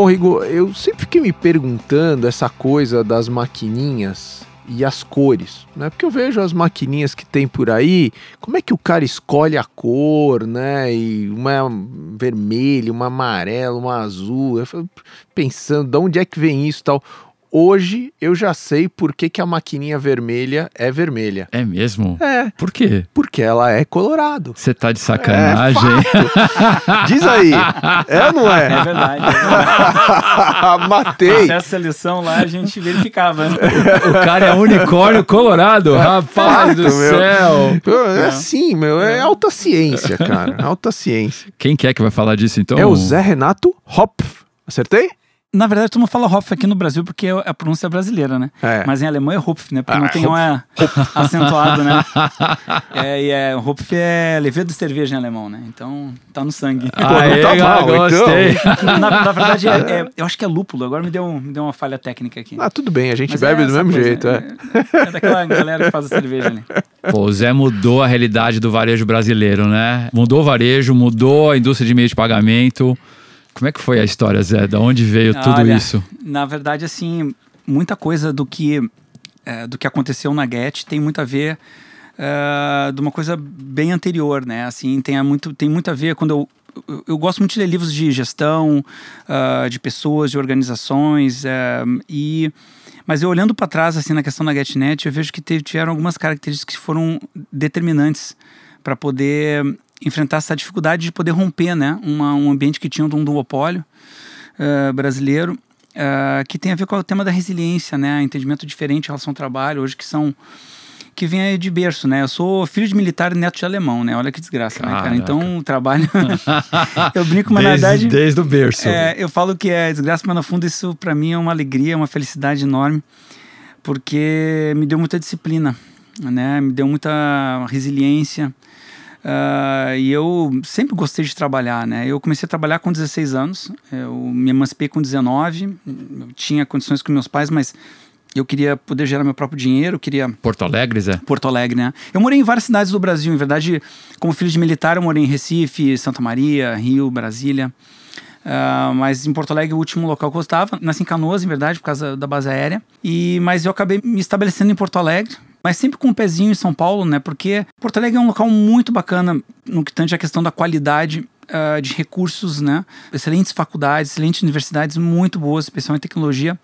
Pô, Igor, eu sempre fiquei me perguntando essa coisa das maquininhas e as cores, né? Porque eu vejo as maquininhas que tem por aí, como é que o cara escolhe a cor, né? E uma é vermelha, uma amarela, uma azul. Eu pensando, de onde é que vem isso tal? Hoje eu já sei por que, que a maquininha vermelha é vermelha. É mesmo? É. Por quê? Porque ela é colorado. Você tá de sacanagem. É Diz aí. É ou não é? É verdade. É verdade. Matei. Essa seleção lá a gente verificava. né? o cara é unicórnio colorado. Rapaz do fato, meu. céu. É assim, meu. É alta ciência, cara. Alta ciência. Quem que é que vai falar disso então? É o Zé Renato Hopf. Acertei? Na verdade, todo mundo fala Hopf aqui no Brasil porque é a pronúncia brasileira, né? É. Mas em alemão é Hopf, né? Porque Ah, não tem um é acentuado, né? É, e é, Hopf é levedo de cerveja em alemão, né? Então tá no sangue. Aê, não tá mal, gostei. na, na verdade, é- é- eu acho que é lúpulo. Agora me deu, me deu uma falha técnica aqui. Ah, tudo bem. A gente Mas bebe é do mesmo coisa, jeito, é. É, é daquela galera que faz a cerveja ali. Pô, o Zé mudou a realidade do varejo brasileiro, né? Mudou o varejo, mudou a indústria de meio de pagamento. Como é que foi a história, Zé? Da onde veio tudo Olha, isso? Na verdade, assim, muita coisa do que, é, do que aconteceu na Get tem muito a ver é, de uma coisa bem anterior, né? Assim, tem, muito, tem muito a ver quando eu, eu, gosto muito de ler livros de gestão, ah, de pessoas, de organizações, é, e mas eu olhando para trás assim na questão da GetNet, eu vejo que teve, tiveram algumas características que foram determinantes para poder enfrentar essa dificuldade de poder romper, né, uma, um ambiente que tinha de um duopólio eh, brasileiro, eh, que tem a ver com o tema da resiliência, né, entendimento diferente em relação ao trabalho, hoje que são que vem de berço, né? Eu sou filho de militar e neto de alemão, né? Olha que desgraça, né, cara? Caraca. Então, o trabalho. eu brinco, mas na desde, verdade. desde o berço. É, eu falo que é desgraça, mas no fundo isso para mim é uma alegria, uma felicidade enorme, porque me deu muita disciplina, né? Me deu muita resiliência. Ah, e eu sempre gostei de trabalhar, né? Eu comecei a trabalhar com 16 anos, eu me emancipei com 19, eu tinha condições com meus pais, mas eu queria poder gerar meu próprio dinheiro, queria Porto Alegre, Zé? Porto Alegre, né? Eu morei em várias cidades do Brasil, em verdade, como filho de militar, eu morei em Recife, Santa Maria, Rio, Brasília. Ah, mas em Porto Alegre, o último local que eu estava, nasci em Canoas, em verdade, por causa da base aérea. E, mas eu acabei me estabelecendo em Porto Alegre, mas sempre com um pezinho em São Paulo, né? Porque Porto Alegre é um local muito bacana no que tange a questão da qualidade ah, de recursos, né? Excelentes faculdades, excelentes universidades muito boas, especialmente tecnologia.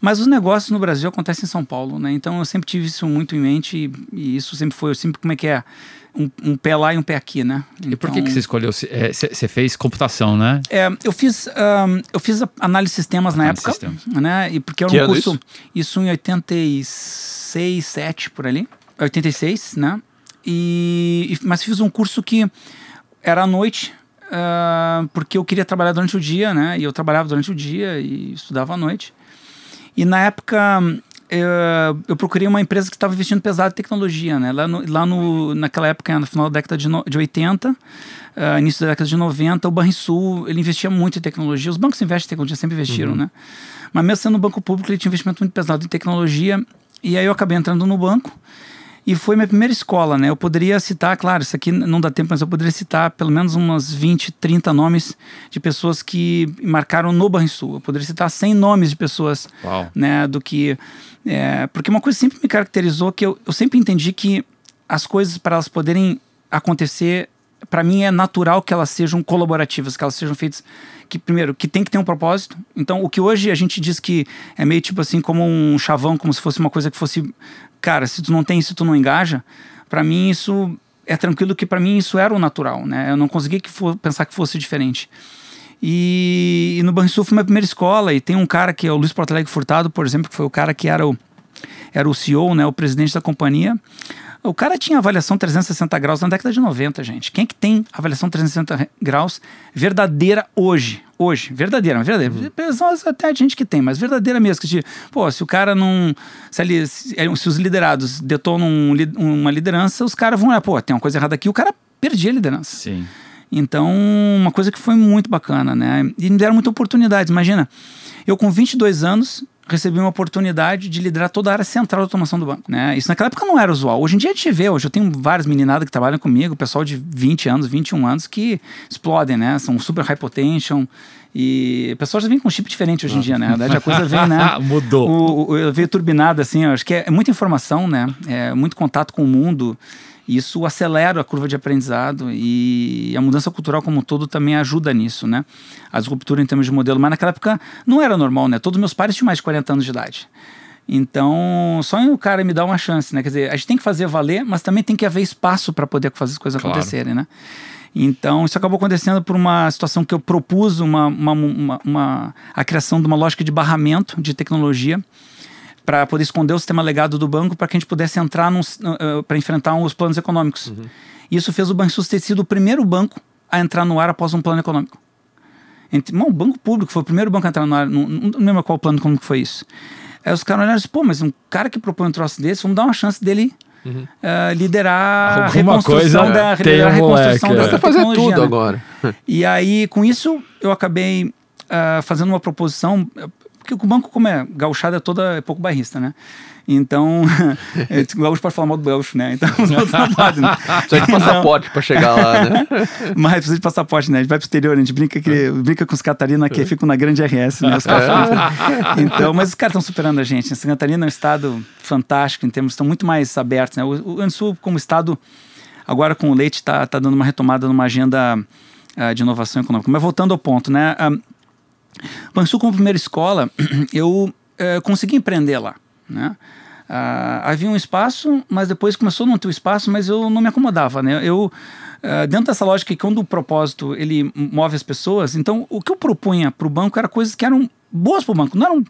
Mas os negócios no Brasil acontecem em São Paulo, né? Então eu sempre tive isso muito em mente e, e isso sempre foi, eu sempre, como é que é? Um, um pé lá e um pé aqui, né? E por que, Então- que você escolheu? Você fez computação, né? é, eu fiz ahn, eu fiz a análise de sistemas na Análise de época, sistemas. né? E porque era Que um ano curso isso? em 86, 7 por ali, 86, né? E e- mas fiz um curso que era à noite, ah, porque eu queria trabalhar durante o dia, né? E eu trabalhava durante o dia e estudava à noite. E na época eu, eu procurei uma empresa que estava investindo pesado em tecnologia, né? Lá, no, lá no, naquela época, no final da década de, no, de 80, ah, início da década de 90, o Banrisul, ele investia muito em tecnologia. Os bancos investem em tecnologia, sempre investiram, né? Mas mesmo sendo um banco público, ele tinha investimento muito pesado em tecnologia. E aí eu acabei entrando no banco. E foi minha primeira escola, né? Eu poderia citar, claro, isso aqui não dá tempo, mas eu poderia citar pelo menos umas 20, 30 nomes de pessoas que marcaram no Banrisul. Eu poderia citar 100 nomes de pessoas Uau. né, do que é, porque uma coisa sempre me caracterizou que eu, eu sempre entendi que as coisas para elas poderem acontecer para mim é natural que elas sejam colaborativas, que elas sejam feitas que primeiro que tem que ter um propósito. Então o que hoje a gente diz que é meio tipo assim como um chavão, como se fosse uma coisa que fosse cara, se tu não tem, se tu não engaja, para mim isso é tranquilo que para mim isso era o natural, né? Eu não conseguia que for, pensar que fosse diferente. E, e no Banrisul foi minha primeira escola e tem um cara que é o Luiz Porto Alegre Furtado, por exemplo, que foi o cara que era o, era o CEO, né, o presidente da companhia. O cara tinha avaliação 360 graus na década de 90, gente. Quem é que tem avaliação 360 graus verdadeira hoje? Hoje, verdadeira, mas verdadeira. Pessoas até a gente que tem, mas verdadeira mesmo. Que, tipo, pô, se o cara não. Se, ele, se, se os liderados detonam um uma liderança, os caras vão olhar, pô, tem uma coisa errada aqui, o cara perdia a liderança. Sim. Então, uma coisa que foi muito bacana, né? E me deram muita oportunidade. Imagina, eu com 22 anos, recebi uma oportunidade de liderar toda a área central da automação do banco. Né? Isso naquela época não era usual. Hoje em dia a gente vê, hoje eu tenho várias meninadas que trabalham comigo, pessoal de 20 anos, 21 anos, que explodem, né? São super high potential. E o pessoal já vem com um chip diferente hoje em dia, né? Na verdade, a coisa vem, né? Mudou. O, o, veio turbinada, assim, eu acho que é, é muita informação, né? É muito contato com o mundo. Isso acelera a curva de aprendizado e a mudança cultural como um todo também ajuda nisso, né? A disruptura em termos de modelo. Mas naquela época não era normal, né? Todos os meus pares tinham mais de 40 anos de idade. Então, só o cara me dá uma chance, né? Quer dizer, a gente tem que fazer valer, mas também tem que haver espaço para poder fazer as coisas claro. acontecerem, né? Então, isso acabou acontecendo por uma situação que eu propus uma, uma, uma, uma a criação de uma lógica de barramento de tecnologia para poder esconder o sistema legado do banco para que a gente pudesse entrar uh, para enfrentar os planos econômicos. Uhum. Isso fez o Banco ter sido o primeiro banco a entrar no ar após um plano econômico. Entre, o Banco Público foi o primeiro banco a entrar no ar, não, não lembro qual plano econômico foi isso. Aí os caras olharam e pô, mas um cara que propõe um troço desse, vamos dar uma chance dele uhum. uh, liderar Alguma a reconstrução coisa, da, liderar a reconstrução moleque, dessa é. fazer tudo né? agora. E aí, com isso, eu acabei uh, fazendo uma proposição porque o banco, como é gauchada, é toda é pouco bairrista, né? Então, é, o gaúcho pode falar mal do gaúcho, né? Então, não podem, né? Precisa de passaporte então, para chegar lá, né? Mas precisa de passaporte, né? A gente vai pro exterior, a gente brinca, que, brinca com os Catarina que ficam na grande RS, né? Os é. Então, mas os caras estão superando a gente. Né? Santa Catarina é um estado fantástico em termos, estão muito mais abertos, né? O, o como estado, agora com o leite, está tá dando uma retomada numa agenda uh, de inovação econômica. Mas voltando ao ponto, né? Uh, Bansul, como primeira escola, eu é, consegui empreender lá. Né? Ah, havia um espaço, mas depois começou a não ter o espaço, mas eu não me acomodava. Né? Eu, é, dentro dessa lógica que quando o propósito ele move as pessoas, então o que eu propunha para o banco era coisas que eram boas para o banco, não eram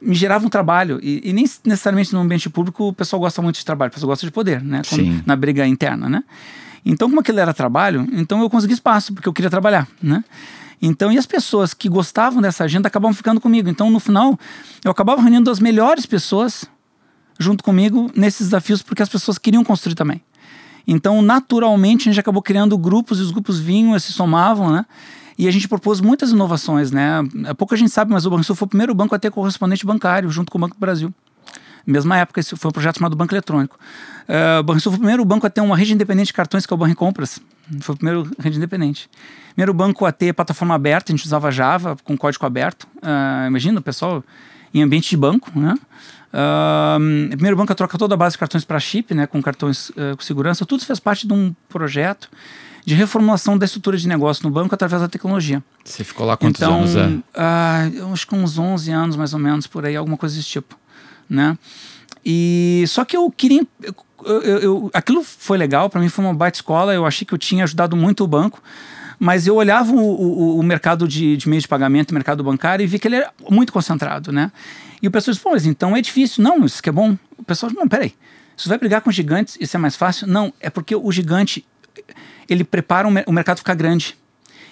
me geravam um trabalho e, e, nem necessariamente no ambiente público o pessoal gosta muito de trabalho, o pessoal gosta de poder, né? Quando, na briga interna, né? Então, como aquilo era trabalho, então eu consegui espaço porque eu queria trabalhar, né? Então, e as pessoas que gostavam dessa agenda acabavam ficando comigo. Então, no final, eu acabava reunindo as melhores pessoas junto comigo nesses desafios, porque as pessoas queriam construir também. Então, naturalmente, a gente acabou criando grupos e os grupos vinham e se somavam, né? E a gente propôs muitas inovações, né? Pouca gente sabe, mas o Banco Sul foi o primeiro banco a ter correspondente bancário junto com o Banco do Brasil. Mesma época, esse foi um projeto chamado Banco Eletrônico. Uh, o Banco Sul foi o primeiro banco a ter uma rede independente de cartões, que é o Banco Compras. Foi o primeiro rede independente. Primeiro banco a ter plataforma aberta, a gente usava Java com código aberto. Uh, imagina o pessoal em ambiente de banco, né? Uh, primeiro banco a trocar toda a base de cartões para chip, né, com cartões uh, com segurança. Tudo fez parte de um projeto de reformulação da estrutura de negócio no banco através da tecnologia. Você ficou lá quantos então, anos? É? Uh, acho que uns 11 anos mais ou menos por aí, alguma coisa desse tipo, né? E só que eu queria eu, eu, eu aquilo foi legal para mim foi uma baita escola. Eu achei que eu tinha ajudado muito o banco mas eu olhava o, o, o mercado de, de meio de pagamento, mercado bancário, e vi que ele era muito concentrado, né? E o pessoal disse, pô, mas então é difícil. Não, isso que é bom. O pessoal disse, não, peraí, você vai brigar com gigantes, isso é mais fácil? Não, é porque o gigante, ele prepara o mercado ficar grande.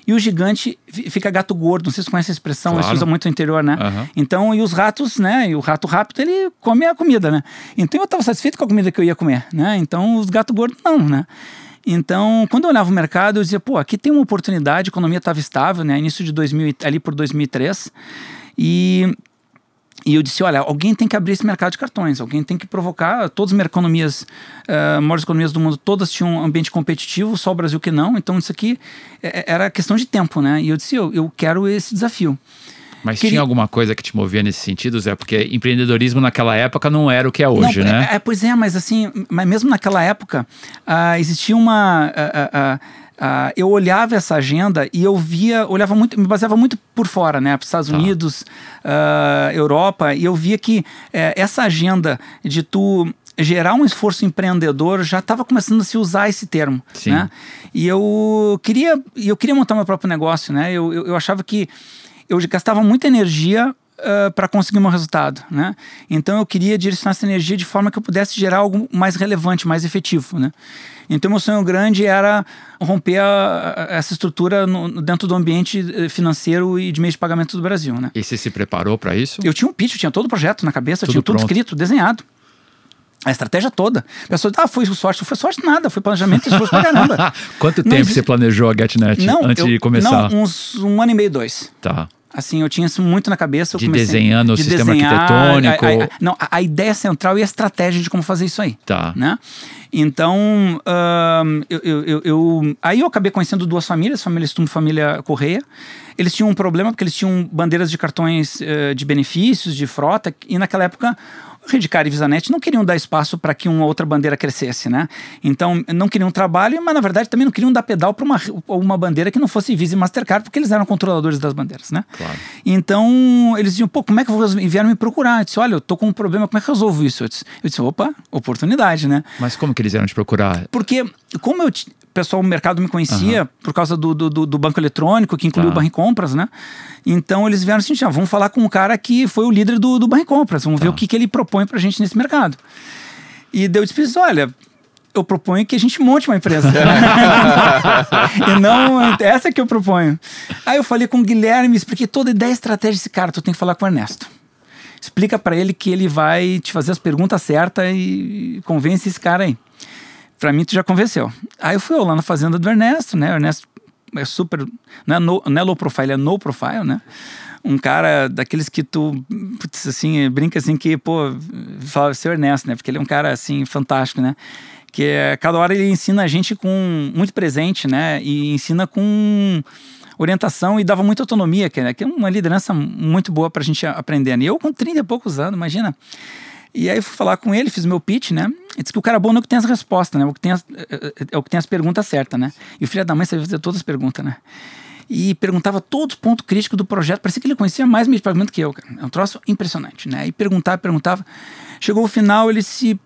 E o gigante fica gato gordo, não sei se conhece a expressão, claro. isso usa muito no interior, né? Uhum. Então, e os ratos, né? E o rato rápido, ele come a comida, né? Então eu estava satisfeito com a comida que eu ia comer, né? Então os gatos gordos não, né? Então, quando eu olhava o mercado, eu dizia, pô, aqui tem uma oportunidade, a economia estava estável, né? Início de 2000, ali por 2003. E e eu disse, olha, alguém tem que abrir esse mercado de cartões, alguém tem que provocar, todas as economias, uh, maiores economias do mundo, todas tinham um ambiente competitivo, só o Brasil que não, então isso aqui é, era questão de tempo, né? E eu disse, eu, eu quero esse desafio. Mas Queria... tinha alguma coisa que te movia nesse sentido, Zé? Porque empreendedorismo naquela época não era o que é hoje, não, né? É, é, pois é, mas assim, mas mesmo naquela época, uh, existia uma. Uh, uh, eu olhava essa agenda e eu via, olhava muito, me baseava muito por fora, né? Para Estados tá. Unidos, Europa, e eu via que eh, essa agenda de tu gerar um esforço empreendedor já estava começando a se usar esse termo, Sim. né? E eu queria, eu queria montar meu próprio negócio, né? Eu, eu, eu achava que eu gastava muita energia Uh, para conseguir um resultado, né? Então eu queria direcionar essa energia de forma que eu pudesse gerar algo mais relevante, mais efetivo, né? Então meu sonho grande era romper a, a, essa estrutura no, dentro do ambiente eh, financeiro e de meio de pagamento do Brasil, né? E você se preparou para isso? Eu tinha um pitch, eu tinha todo o projeto na cabeça, tudo tinha tudo pronto. escrito, desenhado. A estratégia toda. A pessoa diz, ah, foi sorte. Não foi sorte nada, foi planejamento e esforço pra caramba. Quanto não tempo existe... você planejou a GetNet não, antes eu, de começar? Não, uns um ano e meio, dois. Tá. Assim, eu tinha isso muito na cabeça. De desenhando o de sistema desenhar, arquitetônico. a- a- a- não, a, a ideia central e a estratégia de como fazer isso aí. Tá. Né? Então, eu- eu- eu- aí eu acabei conhecendo duas famílias, família Stum e família Correia. Eles tinham um problema porque eles tinham bandeiras de cartões eh, de benefícios, de frota, e naquela época Redcar e Visanet não queriam dar espaço para que uma outra bandeira crescesse, né? Então, não queriam trabalho, mas na verdade também não queriam dar pedal para uma, uma bandeira que não fosse Visa e Mastercard, porque eles eram controladores das bandeiras, né? Claro. Então, eles diziam, pô, como é que eu vou? E vieram me procurar. Eu disse, olha, eu tô com um problema, como é que eu resolvo isso? Eu disse, eu disse opa, oportunidade, né? Mas como que eles eram te procurar? Porque, como eu, o pessoal do mercado me conhecia por causa do, do, do- banco eletrônico, que incluiu Tá. o Barra Compras, né? Então eles vieram assim, ah, vamos falar com um cara que foi o líder do, do Barra Compras, vamos ver Tá. o que, que ele propõe pra gente nesse mercado. E daí eu disse, olha, eu proponho que a gente monte uma empresa. e não, essa que eu proponho. Aí eu falei com o Guilherme, expliquei toda a ideia e estratégia desse cara, tu tem que falar com o Ernesto. Explica pra ele que ele vai te fazer as perguntas certas e convence esse cara aí. Pra mim, tu já convenceu. Aí eu fui lá na fazenda do Ernesto, né? O Ernesto é super. Não é, no, não é low profile, é no profile, né? Um cara daqueles que tu, putz, assim, brinca assim que, pô, fala seu Ernesto, né? Porque ele é um cara, assim, fantástico, né? Que é, cada hora ele ensina a gente com muito presente, né? E ensina com orientação e dava muita autonomia, que é, que é uma liderança muito boa pra gente aprender. né? E eu com 30 e poucos anos, imagina. E aí fui falar com ele, fiz meu pitch, né? Ele disse que o cara bom não é o que tem as respostas, né? O que tem as, é, é- é o que tem as perguntas certas, né? E o filho da mãe sabia fazer todas as perguntas, né? E perguntava todos os pontos críticos do projeto. Parecia que ele conhecia mais meio de pagamento que eu, cara. É um troço impressionante, né? E perguntava, perguntava. Chegou o final, ele se.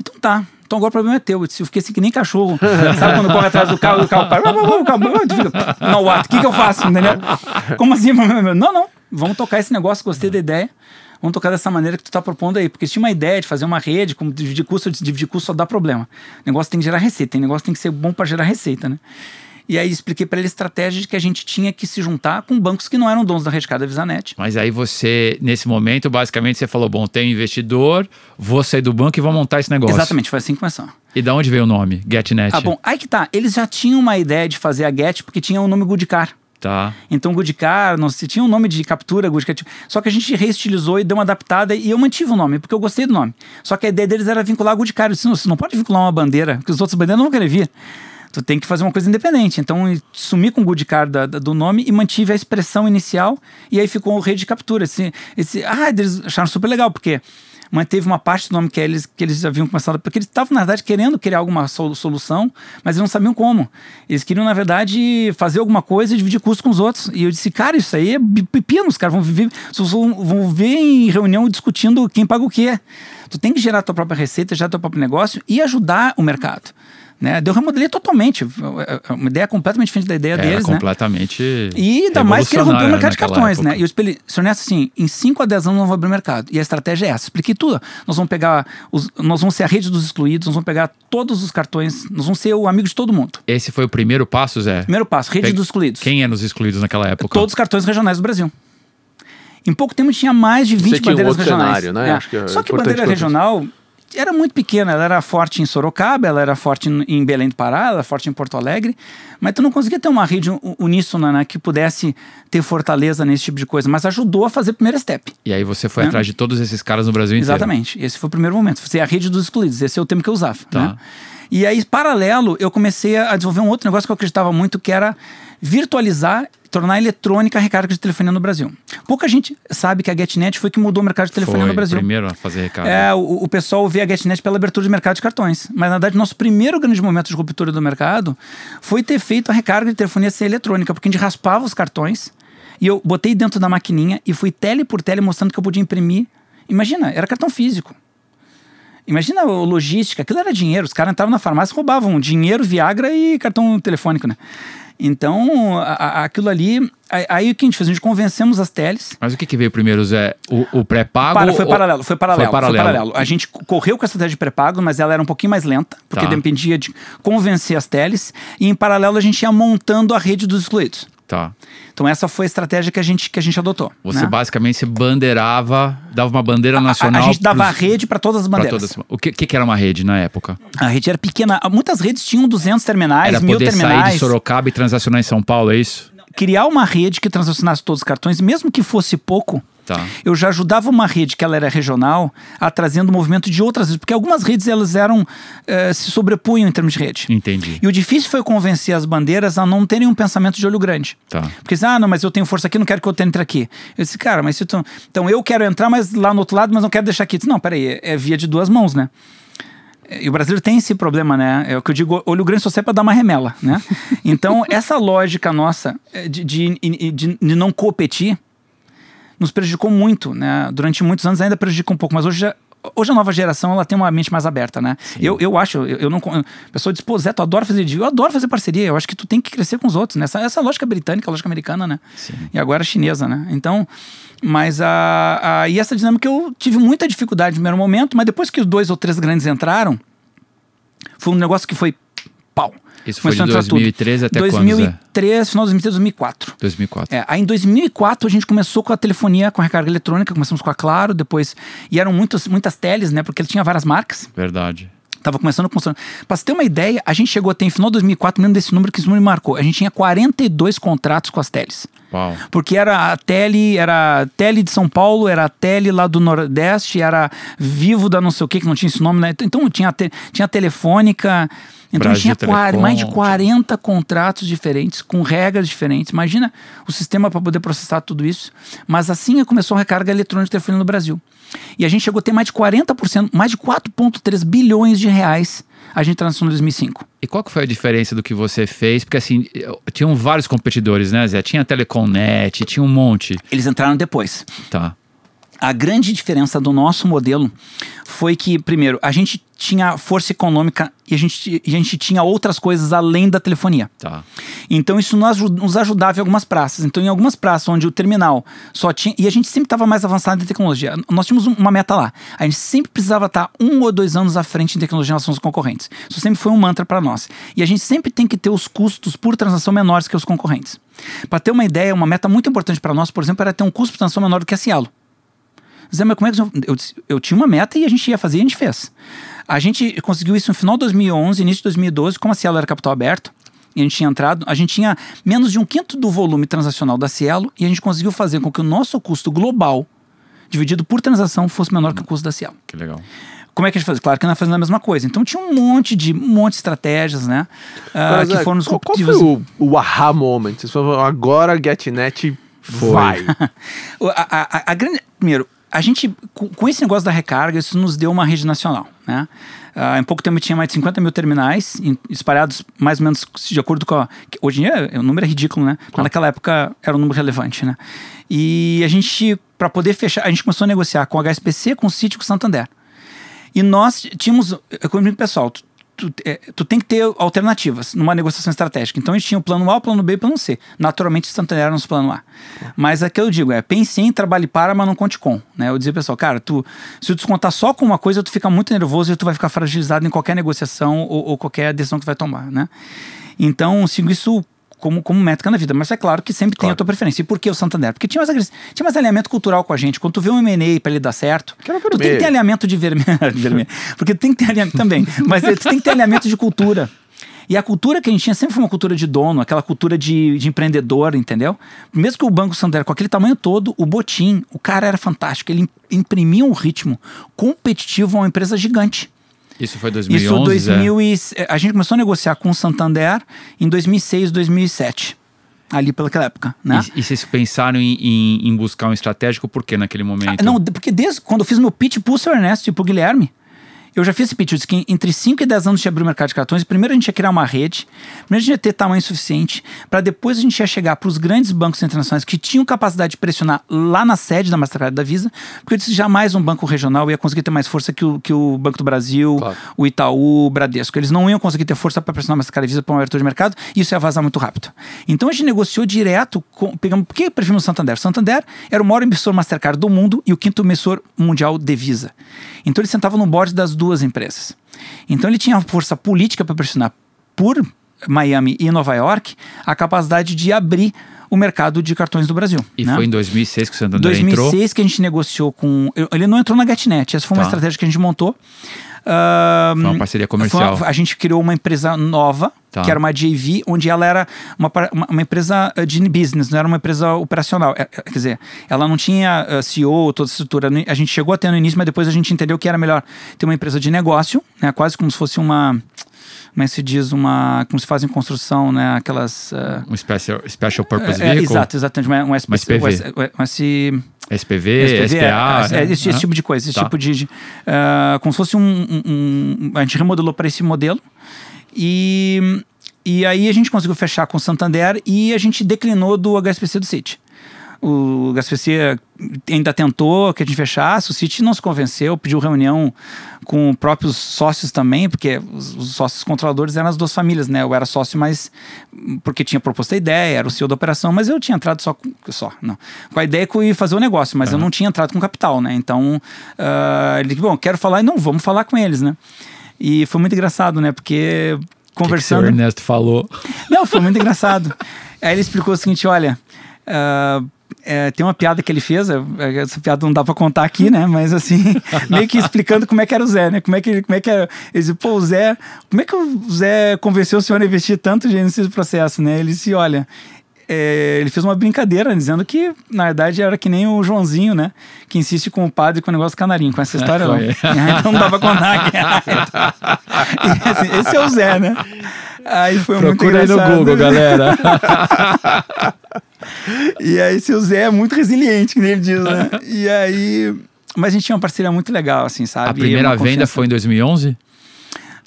Então tá. Então agora o problema é teu. Eu, disse, eu fiquei assim que nem cachorro. Sabe quando corre atrás do carro e o carro para. Não, what? O que, que eu faço? Entendeu? Como assim? Não, não. Vamos tocar esse negócio, gostei da ideia. Vamos tocar dessa maneira que tu tá propondo aí. Porque se tinha uma ideia de fazer uma rede, como dividir custo, dividir custo só dá problema. O negócio tem que gerar receita. Tem negócio que tem que ser bom para gerar receita, né? E aí expliquei para ele a estratégia de que a gente tinha que se juntar com bancos que não eram donos da rede da Visanet. Mas aí você, nesse momento, basicamente você falou: bom, tem um investidor, vou sair do banco e vou montar esse negócio. Exatamente, foi assim que começou. E da onde veio o nome? GetNet. Ah, bom, aí que tá. Eles já tinham uma ideia de fazer a Get porque tinha o nome Goodcar. Tá. Então, Goodcar, não se tinha um nome de captura, Goodcar. tipo, Só que a gente reestilizou e deu uma adaptada e eu mantive o nome, porque eu gostei do nome. Só que a ideia deles era vincular Goodcar. Eu disse, não, você não pode vincular uma bandeira, porque os outros bandeiras não vão querer vir. Tu tem que fazer uma coisa independente. Então, sumi com o Goodcar da- da- do nome e mantive a expressão inicial e aí ficou o rede de captura. Esse, esse, ah, eles acharam super legal, porque manteve uma parte do nome que eles, que eles haviam começado, porque eles estavam, na verdade, querendo criar alguma sol- solução, mas eles não sabiam como. Eles queriam, na verdade, fazer alguma coisa e dividir custo com os outros. E eu disse, cara, isso aí é pepino, os caras vão viver, vão ver em reunião discutindo quem paga o quê. Tu tem que gerar tua própria receita, gerar teu próprio negócio e ajudar o mercado. Né? Eu remodelei totalmente. É Uma ideia completamente diferente da ideia Era deles, né? completamente. E ainda mais que ele rompeu o mercado de cartões, época. né? E eu expliquei, senhor Neto, assim, em 5 a 10 anos nós vamos abrir o mercado. E a estratégia é essa. Expliquei tudo. Nós vamos pegar, os, nós vamos ser a rede dos excluídos, nós vamos pegar todos os cartões, nós vamos ser o amigo de todo mundo. Esse foi o primeiro passo, Zé? Primeiro passo, rede Pe- dos excluídos. Quem é nos excluídos naquela época? Todos os cartões regionais do Brasil. Em pouco tempo tinha mais de 20 Você tinha um bandeiras outro regionais. cenário, né? É. Acho que é Só que bandeira colocar isso. Era muito pequena. Ela era forte em Sorocaba, ela era forte em- Belém do Pará, ela era forte em Porto Alegre. Mas tu não conseguia ter uma rede uníssona né, que pudesse ter fortaleza nesse tipo de coisa. Mas ajudou a fazer o primeiro step. E aí você foi Né? atrás de todos esses caras no Brasil inteiro. Exatamente. Esse foi o primeiro momento. Foi a rede dos excluídos. Esse é o termo que eu usava. Tá. né? E aí, paralelo, eu comecei a desenvolver um outro negócio que eu acreditava muito, que era virtualizar, tornar eletrônica a recarga de telefonia no Brasil. Pouca gente sabe que a GetNet foi que mudou o mercado de telefonia Foi no Brasil. o primeiro a fazer recarga. É, o, o pessoal vê a GetNet pela abertura de mercado de cartões. Mas, na verdade, nosso primeiro grande momento de ruptura do mercado foi ter feito a recarga de telefonia ser eletrônica, porque a gente raspava os cartões e eu botei dentro da maquininha e fui tele por tele mostrando que eu podia imprimir. Imagina, era cartão físico. Imagina a logística, aquilo era dinheiro. Os caras entravam na farmácia e roubavam dinheiro, Viagra e cartão telefônico, né? Então, a- a- aquilo ali. Aí, o que a gente fez? A gente convencemos as teles Mas o que, que veio primeiro, Zé? O, o pré-pago? para, foi ou- paralelo, foi paralelo, Foi paralelo. A gente correu com a estratégia de pré-pago, mas ela era um pouquinho mais lenta, porque Tá. dependia de convencer as teles, e em paralelo a gente ia montando a rede dos excluídos. Tá. Então essa foi a estratégia que a gente, que a gente adotou. Você né? basicamente se bandeirava, dava uma bandeira a, nacional. a gente dava a pros- rede para todas as bandeiras. todas. O que, que, era uma rede na época? A rede era pequena. Muitas redes tinham 200 terminais, Era mil poder terminais. sair de Sorocaba e transacionar em São Paulo, é isso? criar uma rede que transacionasse todos os cartões, mesmo que fosse pouco, Tá. eu já ajudava uma rede que ela era regional a trazendo movimento de outras redes, porque algumas redes elas eram eh, se sobrepunham em termos de rede. Entendi. E o difícil foi convencer as bandeiras a não terem um pensamento de olho grande. Tá. Porque dizem, ah, não, mas eu tenho força aqui, não quero que outro entre aqui. Eu disse, cara, mas se tu... Então eu quero entrar, mas lá no outro lado, mas não quero deixar aqui. Eu disse, não, peraí, é, via de duas mãos, né? E o brasileiro tem esse problema, né? É o que eu digo, olho grande só serve para dar uma remela, né? Então, essa lógica nossa eh, de, de, de, de não competir nos prejudicou muito, né? Durante muitos anos ainda prejudica um pouco, mas hoje já, Hoje a nova geração ela tem uma mente mais aberta, né? Eu, eu acho, eu, eu não. Pessoa diz, pô, Zé, tu adora fazer deal. Eu adoro fazer parceria. Eu acho que tu tem que crescer com os outros, né? Essa, essa lógica britânica, a lógica americana, né? Sim. E agora a chinesa, né? Então, mas a, a. E essa dinâmica eu tive muita dificuldade no primeiro momento, mas depois que os dois ou três grandes entraram, foi um negócio que foi pau. Isso foi de Começou a entrar tudo. 2013 até quando, Zé? 2003, final de 2003, 2004. 2004. É, aí em 2004 a gente começou com a telefonia, com a recarga eletrônica, começamos com a Claro, depois. E eram muitas, muitas teles, né? Porque ele tinha várias marcas. Verdade. Tava começando a funcionar. Pra você ter uma ideia, a gente chegou até em final de 2004, mesmo desse número que esse número me marcou. A gente tinha 42 contratos com as teles. Uau. Porque era a Tele, era a Tele de São Paulo, era a Tele lá do Nordeste, era Vivo da não sei o que, que não tinha esse nome, né? Então tinha, a te, tinha a Telefônica. Então Brasil tinha Telecom, mais de tipo- 40 contratos diferentes, com regras diferentes. Imagina o sistema para poder processar tudo isso. Mas assim começou a recarga eletrônica de telefone no Brasil. E a gente chegou a ter mais de 40%, mais de 4,3 bilhões de reais a gente transacionou em 2005. E qual que foi a diferença do que você fez? Porque assim, tinham vários competidores, né, Zé? Tinha a Telecomnet, tinha um monte. Eles entraram depois. Tá. A grande diferença do nosso modelo foi que, primeiro, a gente tinha força econômica e a gente, a gente tinha outras coisas além da telefonia. Tá. Então isso nos, nos ajudava em algumas praças. Então, em algumas praças onde o terminal só tinha. E a gente sempre estava mais avançado em tecnologia. Nós tínhamos um- uma meta lá. A gente sempre precisava estar um ou dois anos à frente em tecnologia em relação aos concorrentes. Isso sempre foi um mantra para nós. E a gente sempre tem que ter os custos por transação menores que os concorrentes. Para ter uma ideia, uma meta muito importante para nós, por exemplo, era ter um custo por transação menor do que a Cielo. Zé, mas como é que eu, eu, tinha uma meta e a gente ia fazer e a gente fez. A gente conseguiu isso no final de 2011, início de 2012, como a Cielo era capital aberto, e a gente tinha entrado, a gente tinha menos de um quinto do volume transacional da Cielo e a gente conseguiu fazer com que o nosso custo global, dividido por transação, fosse menor que o custo da Cielo. Que legal. Como é que a gente faz? Claro que nós fazendo a mesma coisa. Então tinha um monte de, um monte de estratégias, né? Mas, que é, foram qual, qual foi o, o aha moment? Vocês falaram, agora a GetNet Foi. vai. A- a- a grande. Primeiro, a gente, com, esse negócio da recarga, isso nos deu uma rede nacional, né? Ah, em pouco tempo tinha mais de 50 mil terminais espalhados mais ou menos de acordo com a. Hoje em dia o número é ridículo, né? Mas naquela época era um número relevante, né? E a gente, para poder fechar, a gente começou a negociar com o HSBC, com o e com o Santander. E nós tínhamos, eu comigo pessoal, tu, é, tu tem que ter alternativas numa negociação estratégica. Então a gente tinha o plano A, o plano B e o plano C. Naturalmente, o Santander era nosso plano A. Mas é que eu digo, é pense em, trabalhe para, mas não conte com. Né? Eu dizia pessoal, cara, tu, se tu descontar só com uma coisa, tu fica muito nervoso e tu vai ficar fragilizado em qualquer negociação ou, ou qualquer decisão que tu vai tomar. Né? Então, sigo isso como, como métrica na vida. Mas é claro que sempre tem a tua preferência. E por que o Santander? Porque tinha mais, tinha mais alinhamento cultural com a gente. Quando tu vê um M&A para ele dar certo, tu tem que ter alinhamento de vermelho. vermelho. Porque tu tem que ter alinhamento também. Mas eh, tu tem que ter alinhamento de cultura. E a cultura que a gente tinha sempre foi uma cultura de dono, aquela cultura de, de empreendedor, entendeu? Mesmo que o Banco Santander, com aquele tamanho todo, o Botim, o cara era fantástico. Ele im- imprimia um ritmo competitivo a uma empresa gigante. Isso foi 2011, Isso Zé? 2000 e, eh, a gente começou a negociar com o Santander em 2006, 2007. Ali pelaquela época, né? E, e vocês pensaram em, em- em buscar um estratégico por quê naquele momento? Ah, não, porque desde quando eu fiz meu pitch pro seu Ernesto e pro Guilherme, eu já fiz esse pitch. Eu disse que entre 5 e 10 anos de abrir o mercado de cartões, primeiro a gente ia criar uma rede, primeiro a gente ia ter tamanho suficiente, para depois a gente ia chegar para os grandes bancos internacionais que tinham capacidade de pressionar lá na sede da Mastercard da Visa, porque eu disse jamais um banco regional ia conseguir ter mais força que o, que o Banco do Brasil, Claro. o Itaú, o Bradesco. Eles não iam conseguir ter força para pressionar a Mastercard e Visa para uma abertura de mercado, e isso ia vazar muito rápido. Então a gente negociou direto, com, pegamos, por que preferimos o Santander? O Santander era o maior emissor Mastercard do mundo e o quinto emissor mundial de Visa. Então ele sentava no board das duas empresas. Então ele tinha força política para pressionar por Miami e Nova York a capacidade de abrir o mercado de cartões do Brasil. E né? foi em 2006 que o Santander 2006 entrou. que a gente negociou com. Ele não entrou na GetNet, essa foi uma Tá. estratégia que a gente montou. Ah, Foi uma parceria comercial. uma- a gente criou uma empresa nova, Tá. que era uma JV, onde ela era uma, uma, uma empresa eh, de business, não era uma empresa operacional. É, é, quer dizer, ela não tinha eh, CEO, toda a estrutura. A gente chegou a ter no início, mas depois a gente entendeu que era melhor ter uma empresa de negócio, né, quase como se fosse uma. Como é que se diz? Uma. Como se faz em construção, né? Aquelas. eh, Um special, special Purpose é, Vehicle. exato, exatamente. Um, SP, SPV. um S- um SPV, SPV, SPA. é, é, esse, esse né? tipo de coisa, esse Tá. tipo de. ah, como se fosse um- um- A gente remodelou para esse modelo. E, e aí a gente conseguiu fechar com o Santander e a gente declinou do HSBC do City. O HSBC ainda tentou que a gente fechasse, o City não se convenceu, pediu reunião com próprios sócios também, porque os, os sócios controladores eram as duas famílias, né? Eu era sócio, mas porque tinha proposto a ideia, era o CEO da operação, mas eu tinha entrado só com, só, não, com a ideia que eu ia fazer o negócio, mas eu não tinha entrado com capital, né? Então, ah, ele disse, bom, quero falar, e não, vamos falar com eles, né? E foi muito engraçado, né? Porque O que que o conversando. Ernesto falou. Não, foi muito engraçado. Aí ele explicou o seguinte: olha. ah, é, tem uma piada que ele fez, é, essa piada não dá pra contar aqui, né? Mas assim, meio que explicando como é que era o Zé, né? Como é que, ele- como é que era. Ele disse, pô, o Zé, como é que o Zé convenceu o senhor a investir tanto dinheiro nesse processo, né? Ele disse, olha. É, ele fez uma brincadeira dizendo que, na verdade, era que nem o Joãozinho, né? Que insiste com o padre com o negócio canarinho. Com essa história, não. Foi. então não dá pra contar. E, assim, esse é o Zé, né? Aí foi muito Procura aí no engraçado. Google, galera. E aí, seu Zé é muito resiliente, que nem ele diz, né? E aí. Mas a gente tinha uma parceria muito legal, assim, sabe? A primeira venda foi em 2011?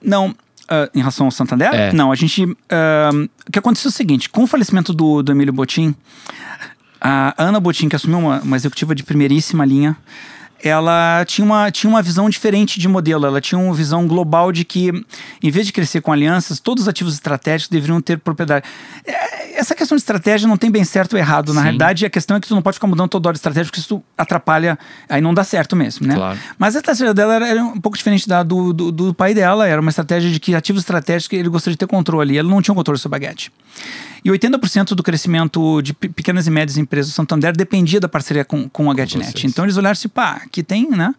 Não, ah, em relação ao Santander? É. Não, a gente. ah, o que aconteceu é o seguinte: com o falecimento do, do Emílio Botim, a Ana Botim, que assumiu uma, uma executiva de primeiríssima linha, ela tinha uma, tinha uma visão diferente de modelo. Ela tinha uma visão global de que, em vez de crescer com alianças, todos os ativos estratégicos deveriam ter propriedade. É, Essa questão de estratégia não tem bem certo ou errado. Na Sim. realidade, a questão é que tu não pode ficar mudando toda hora de estratégia, porque isso atrapalha, aí não dá certo mesmo, né? Claro. Mas a estratégia dela era, era um pouco diferente da do, do, do pai dela. Era uma estratégia de que ativos estratégicos ele gostaria de ter controle. E ela não tinha controle sobre a Baguete. E 80% do crescimento de pe- pequenas e médias empresas do Santander dependia da parceria com, com a GetNet. Então eles olharam assim, pá, aqui tem, né?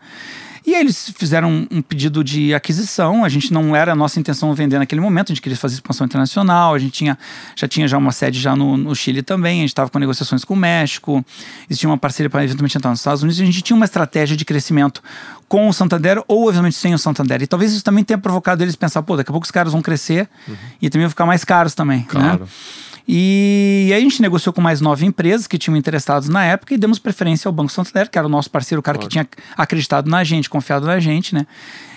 E aí eles fizeram um, pedido de aquisição. A gente não era a nossa intenção vender naquele momento, a gente queria fazer expansão internacional. A gente tinha, já tinha já uma sede já no, no Chile também. A gente estava com negociações com o México. Existia uma parceria para eventualmente entrar nos Estados Unidos. A gente tinha uma estratégia de crescimento com o Santander ou obviamente sem o Santander. E talvez isso também tenha provocado eles pensar, pô, daqui a pouco os caras vão crescer e também vão ficar mais caros também, né? Claro. E aí a gente negociou com mais nove empresas que tinham interessados na época e demos preferência ao Banco Santander, que era o nosso parceiro, o cara que tinha acreditado na gente, confiado na gente, né?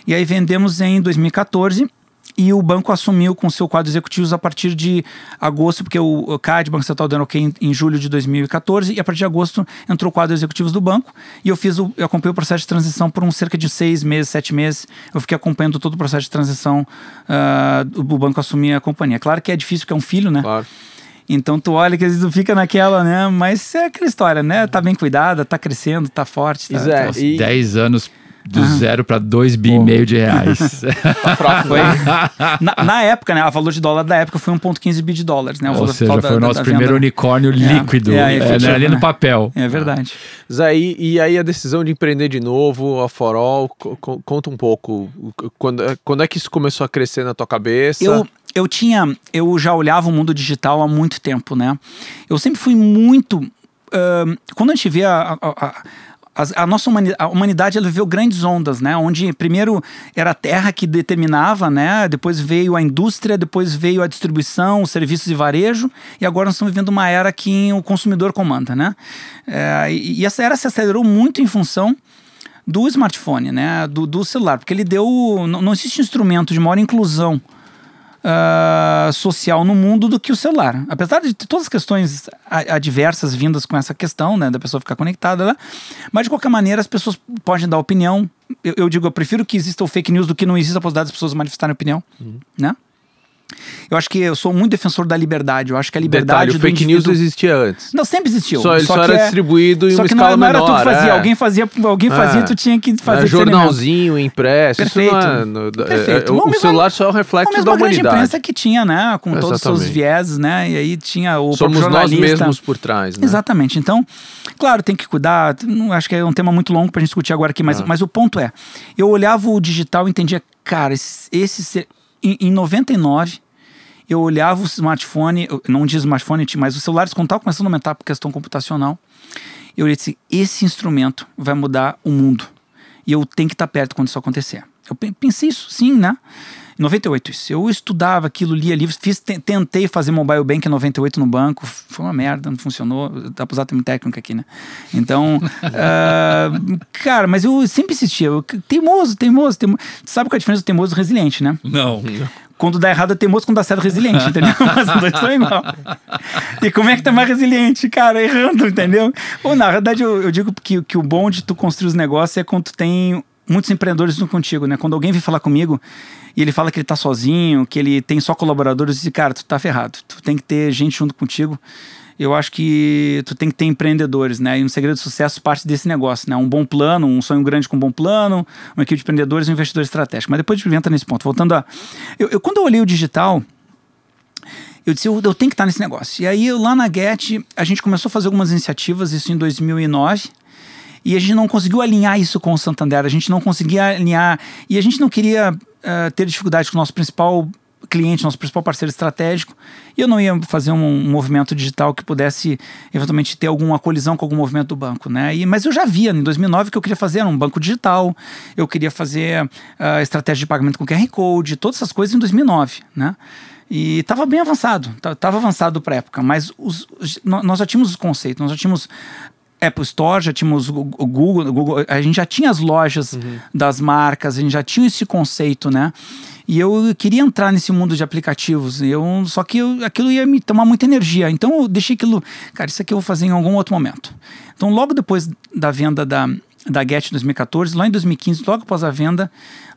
E aí vendemos em 2014 e o banco assumiu com seu quadro executivos a partir de agosto, porque o CAD, Banco Central, deu ok em, em julho de 2014, e a partir de agosto entrou o quadro executivos do banco, e eu fiz o, eu acompanhei o processo de transição por uns cerca de seis meses, sete meses, eu fiquei acompanhando todo o processo de transição do do banco assumir a companhia. Claro que é difícil, porque é um filho, né? Claro. Então tu olha que às vezes tu fica naquela, né? Mas é aquela história, né? Tá bem cuidada, tá crescendo, tá forte. Tá, Zé, tá- e 10 anos do zero para 2 bi e meio de reais. Foi. na, na época, né? O valor de dólar da época foi 1,15 bi de dólares, né? O Ou valor seja, total foi da- o da- nosso da primeiro venda. unicórnio É, líquido. é, É, efetivo, né, ali no né? papel. É verdade. Zé, e, e aí a decisão de empreender de novo, a Forol, co- co- conta um pouco. Quando, é- quando é que isso começou a crescer na tua cabeça? Eu, eu tinha, eu já olhava o mundo digital há muito tempo, né? Eu sempre fui muito. ahn, quando a gente vê a, a- a- a nossa humani- a humanidade ela viveu grandes ondas, né? Onde primeiro era a terra que determinava, né? Depois veio a indústria, depois veio a distribuição, os serviços de varejo, e agora nós estamos vivendo uma era que o consumidor comanda, né? É, e, e essa era se acelerou muito em função do smartphone, né? Do, do celular, porque ele deu. Não, não existe instrumento de maior inclusão ah, social no mundo do que o celular. Apesar de todas as questões adversas vindas com essa questão, né, da pessoa ficar conectada lá, mas de qualquer maneira as pessoas podem dar opinião. Eu, eu digo, eu prefiro que exista o fake news do que não exista a possibilidade das pessoas manifestarem opinião, né? Eu acho que eu sou muito defensor da liberdade. Eu acho que a liberdade Detalhe, o fake indivíduo... news existia antes. Não, sempre existiu. Só, só, que era é- distribuído em Só uma que não, escala não era menor. tu que fazia. é. Alguém fazia, alguém fazia, É. tu tinha que É, fazer discernimento. jornalzinho, impresso. isso Perfeito. não é- é- Perfeito. é- o, o celular só é o reflexo da a grande humanidade. imprensa que tinha, né? Com todos os seus vieses, né? E aí tinha o Somos nós mesmos por trás, né? Exatamente. Então, claro, tem que cuidar. Não acho que é um tema muito longo pra gente discutir agora aqui, mas, Ah. mas o ponto é: eu olhava o digital e entendia, cara, esse. esse ser- em, em 99, eu olhava o smartphone, não diz smartphone, mas os celulares, quando estavam começando a aumentar por questão computacional, eu olhei assim: esse instrumento vai mudar o mundo. E eu tenho que estar perto quando isso acontecer. Eu pe- pensei isso sim, né? Em 98 isso. Eu estudava aquilo, lia livros, fiz, te- tentei fazer mobile bank em 98 no banco, foi uma merda, não funcionou. Dá pra usar termo técnico aqui, né? Então, ah, cara, mas eu sempre insistia. Eu, teimoso, teimoso, teimoso. Sabe qual é a diferença do teimoso e resiliente, né? Não. Quando dá errado é teimoso, quando dá certo é resiliente, entendeu? Mas os dois são igual. E como é que tá mais resiliente? Cara, errando, entendeu? Ou na verdade eu, eu digo que, que o bom de tu construir os negócios é quando tu tem muitos empreendedores junto contigo, né? Quando alguém vem falar comigo e ele fala que ele tá sozinho, que ele tem só colaboradores, eu digo, cara, tu tá ferrado. Tu tem que ter gente junto contigo. Eu acho que tu tem que ter empreendedores, né? E um segredo de sucesso parte desse negócio, né? Um bom plano, um sonho grande com um bom plano, uma equipe de empreendedores e um investidor estratégico. Mas depois a gente entra nesse ponto. Voltando a. Eu, eu- quando eu olhei o digital, eu disse, eu, eu tenho que estar nesse negócio. E aí, lá na Get, a gente começou a fazer algumas iniciativas, isso em 2009, e a gente não conseguiu alinhar isso com o Santander, a gente não conseguia alinhar, e a gente não queria eh, ter dificuldade com o nosso principal cliente, nosso principal parceiro estratégico, e eu não ia fazer um, um movimento digital que pudesse eventualmente ter alguma colisão com algum movimento do banco, né? E, mas eu já via em 2009 que eu queria fazer um banco digital, eu queria fazer a estratégia de pagamento com QR Code, todas essas coisas em 2009, né? E estava bem avançado, estava avançado para época, mas os- os- nó- nós já tínhamos os conceitos, nós já tínhamos Apple Store, já tínhamos o Google, o Google, a gente já tinha as lojas das marcas, a gente já tinha esse conceito, né? E eu queria entrar nesse mundo de aplicativos, eu, só que eu- aquilo ia me tomar muita energia, então eu deixei aquilo, cara, isso aqui eu vou fazer em algum outro momento. Então, logo depois da venda da, da Get em 2014, lá em 2015, logo após a venda,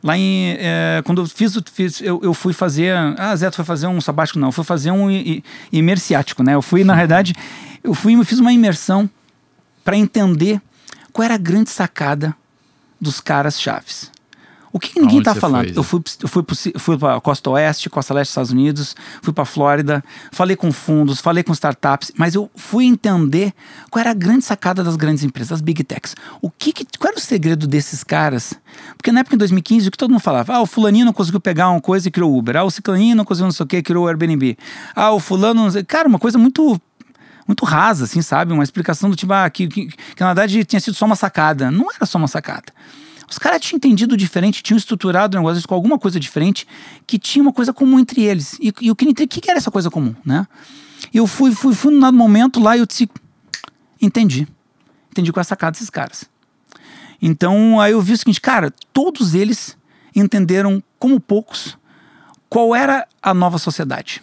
lá em. eh, quando eu fiz, fiz eu, eu fui fazer. Ah, Zé, tu foi fazer um sabático? Não, eu fui fazer um i- i- imerciático, né? Eu fui, na realidade, eu fui eu fiz uma imersão para entender qual era a grande sacada dos caras chaves. O que, que ninguém Aonde tá falando? foi, eu fui, eu fui, fui para costa oeste, costa leste dos Estados Unidos, fui para Flórida, falei com fundos, falei com startups, mas eu fui entender qual era a grande sacada das grandes empresas, das big techs. O que, que qual era o segredo desses caras? Porque na época em 2015 o que todo mundo falava, ah, o fulaninho não conseguiu pegar uma coisa e criou Uber, ah, o ciclaninho não conseguiu não sei o que, criou o Airbnb, ah, o fulano, não sei... cara, uma coisa muito muito rasa, assim, sabe? Uma explicação do tipo, ah, que, que, que na verdade tinha sido só uma sacada. Não era só uma sacada. Os caras tinham entendido diferente, tinham estruturado o negócio com alguma coisa diferente, que tinha uma coisa comum entre eles. E, e o que, que era essa coisa comum, né? Eu fui, fui, fui num momento lá e eu disse, entendi. Entendi qual é a sacada desses caras. Então, aí eu vi o seguinte, cara, todos eles entenderam, como poucos, qual era a nova sociedade.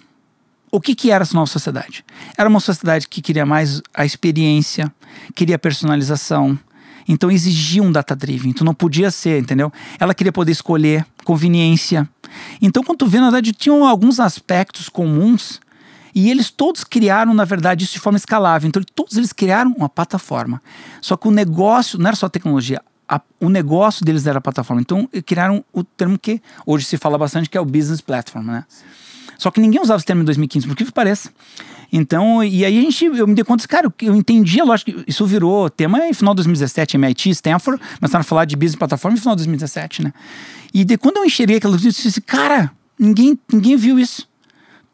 O que, que era essa nova sociedade? Era uma sociedade que queria mais a experiência, queria personalização, então exigia um data-driven. Tu não podia ser, entendeu? Ela queria poder escolher, conveniência. Então, quando tu vê, na verdade, tinham alguns aspectos comuns e eles todos criaram, na verdade, isso de forma escalável. Então, todos eles criaram uma plataforma. Só que o negócio não era só tecnologia, a- o negócio deles era a plataforma. Então, criaram o termo que hoje se fala bastante, que é o business platform, né? Só que ninguém usava esse termo em 2015, por que parece. Então, e aí a gente, eu me dei conta, cara, eu entendi a lógica, isso virou tema em final de 2017, MIT, Stanford, começaram a falar de business plataforma em final de 2017, né? E de, quando eu enxerguei aquilo, eu disse, cara, ninguém, ninguém viu isso.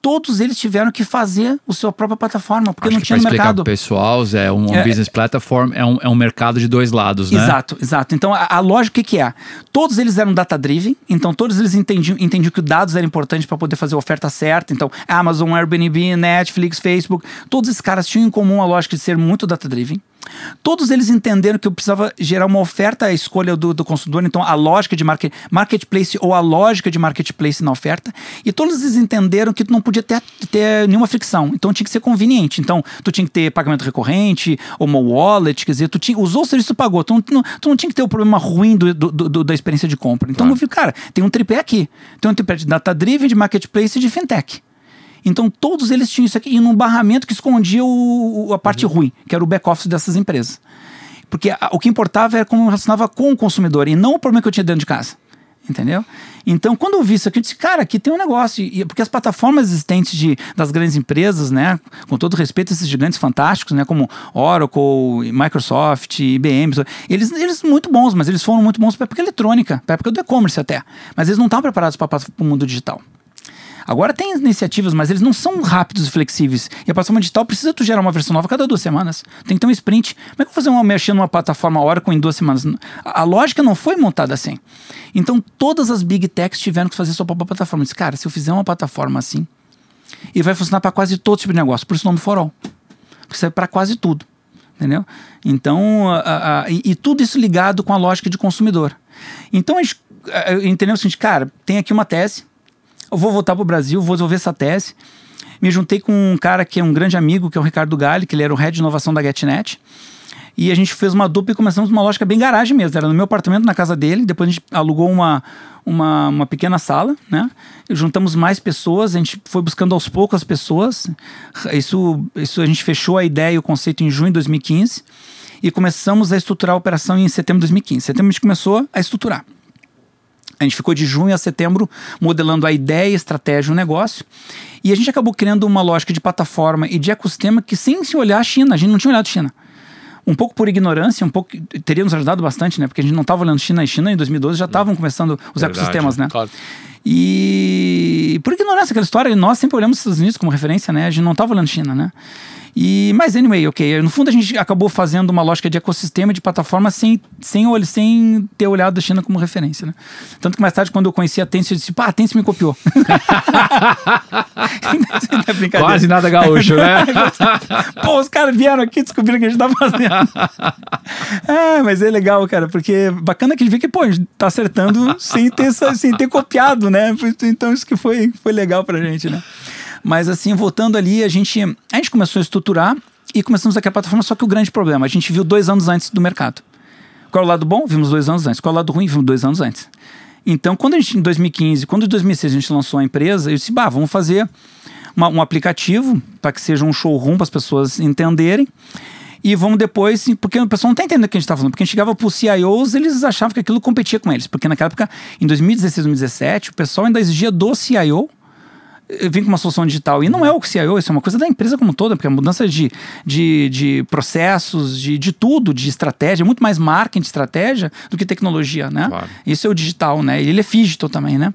Todos eles tiveram que fazer a sua própria plataforma, porque Acho não tinha no mercado. pro pessoal, Zé, um, É. business platform é um, é um mercado de dois lados, né? Exato, exato. Então a, a lógica o que, que é? Todos eles eram data-driven, então todos eles entendiam, entendiam que os dados eram importantes para poder fazer a oferta certa. Então, Amazon, Airbnb, Netflix, Facebook, todos esses caras tinham em comum a lógica de ser muito data-driven. Todos eles entenderam que eu precisava gerar uma oferta à escolha do, do consumidor, então a lógica de market, marketplace ou a lógica de marketplace na oferta, e todos eles entenderam que tu não podia ter, ter nenhuma fricção, então tinha que ser conveniente. Então tu tinha que ter pagamento recorrente, ou uma wallet, quer dizer, tu tinha, usou o serviço tu pagou, tu não, tu não tinha que ter o um problema ruim do, do, do, da experiência de compra. Então claro. eu vi, cara, tem um tripé aqui, tem um tripé de data-driven, de marketplace e de fintech. Então todos eles tinham isso aqui e num barramento que escondia o, a parte uhum. ruim, que era o back-office dessas empresas. Porque a, o que importava era como eu relacionava com o consumidor e não o problema que eu tinha dentro de casa. Entendeu? Então, quando eu vi isso aqui, eu disse, cara, aqui tem um negócio. E, porque as plataformas existentes de, das grandes empresas, né, com todo respeito a esses gigantes fantásticos, né, como Oracle, Microsoft, IBM, eles, eles muito bons, mas eles foram muito bons para a época eletrônica, para a época do e-commerce até. Mas eles não estavam preparados para o mundo digital. Agora tem iniciativas, mas eles não são rápidos e flexíveis. E a plataforma digital precisa tu gerar uma versão nova cada duas semanas. Tem que ter um sprint. Como é que eu vou fazer uma mexer numa plataforma Oracle em duas semanas? A, lógica não foi montada assim. Então todas as big techs tiveram que fazer sua própria plataforma. Disse, cara, se eu fizer uma plataforma assim, e vai funcionar para quase todo tipo de negócio, por isso o nome For All. Porque serve para quase tudo. Entendeu? Então, a, a, e, e, tudo isso ligado com a lógica de consumidor. Então, a gente entendeu o seguinte, cara, tem aqui uma tese, eu vou voltar para o Brasil, vou desenvolver essa tese. Me juntei com um cara que é um grande amigo, que é o Ricardo Galli, que ele era o head de inovação da GetNet. E a gente fez uma dupla e começamos uma lógica bem garagem mesmo. Era no meu apartamento, na casa dele. Depois a gente alugou uma, uma, uma pequena sala, né? Juntamos mais pessoas, a gente foi buscando aos poucos as pessoas. Isso, isso a gente fechou a ideia e o conceito em junho de 2015 e começamos a estruturar a operação em setembro de 2015. Em setembro a gente começou a estruturar. A gente ficou de junho a setembro modelando a ideia, a estratégia, o negócio. E a gente acabou criando uma lógica de plataforma e de ecossistema que, sem se olhar a China, a gente não tinha olhado a China. Um pouco por ignorância, um pouco teria nos ajudado bastante, né? Porque a gente não estava olhando China e China em 2012 já estavam começando os Verdade, ecossistemas, né? Claro. E por ignorância, aquela história, nós sempre olhamos os Estados Unidos como referência, né? A gente não estava olhando China, né? E, mas anyway, ok. No fundo a gente acabou fazendo uma lógica de ecossistema de plataforma sem, sem, sem ter olhado a China como referência, né? Tanto que mais tarde, quando eu conheci a Tencent, eu disse, pá, a Tencent me copiou. é Quase nada gaúcho, né? Pô, os caras vieram aqui e descobriram o que a gente tá fazendo. ah, mas é legal, cara, porque bacana que a gente vê que, pô, a gente tá acertando sem ter, sem ter copiado, né? Então isso que foi, foi legal pra gente, né? Mas assim, voltando ali, a gente, a gente começou a estruturar e começamos aqui a plataforma, só que o grande problema, a gente viu dois anos antes do mercado. Qual é o lado bom? Vimos dois anos antes. Qual é o lado ruim? Vimos dois anos antes. Então, quando a gente, em 2015, quando em 2006 a gente lançou a empresa, eu disse, bah, vamos fazer uma, um aplicativo para que seja um showroom para as pessoas entenderem. E vamos depois, porque o pessoal não está entendendo o que a gente está falando. Porque a gente chegava para os CIOs, eles achavam que aquilo competia com eles. Porque naquela época, em 2016, 2017, o pessoal ainda exigia do CIO vem com uma solução digital. E não é o CIO, isso é uma coisa da empresa como toda, porque a mudança de, de, de processos, de, de tudo, de estratégia, é muito mais marketing, estratégia, do que tecnologia, né? Claro. Isso é o digital, né? Ele é digital também, né?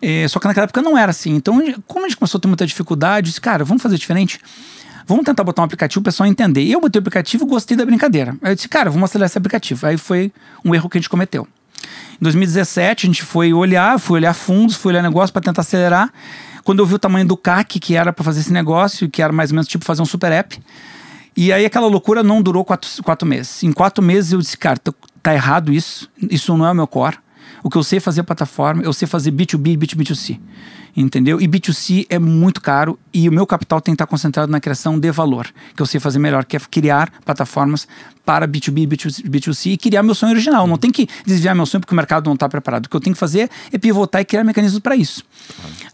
É, só que naquela época não era assim. Então, como a gente começou a ter muita dificuldade, disse, cara, vamos fazer diferente? Vamos tentar botar um aplicativo para o pessoal entender. E eu botei o aplicativo e gostei da brincadeira. Aí eu disse, cara, vamos acelerar esse aplicativo. Aí foi um erro que a gente cometeu. Em 2017, a gente foi olhar, foi olhar fundos, foi olhar negócio para tentar acelerar. Quando eu vi o tamanho do CAC que era para fazer esse negócio, que era mais ou menos tipo fazer um super app. E aí aquela loucura não durou quatro, quatro meses. Em quatro meses eu disse, cara, tá, tá errado isso. Isso não é o meu core. O que eu sei fazer é plataforma, eu sei fazer B2B e B2B2C entendeu? E B2C é muito caro e o meu capital tem que estar concentrado na criação de valor, que eu sei fazer melhor, que é criar plataformas para B2B e B2C e criar meu sonho original. Não tem que desviar meu sonho porque o mercado não está preparado. O que eu tenho que fazer é pivotar e criar mecanismos para isso.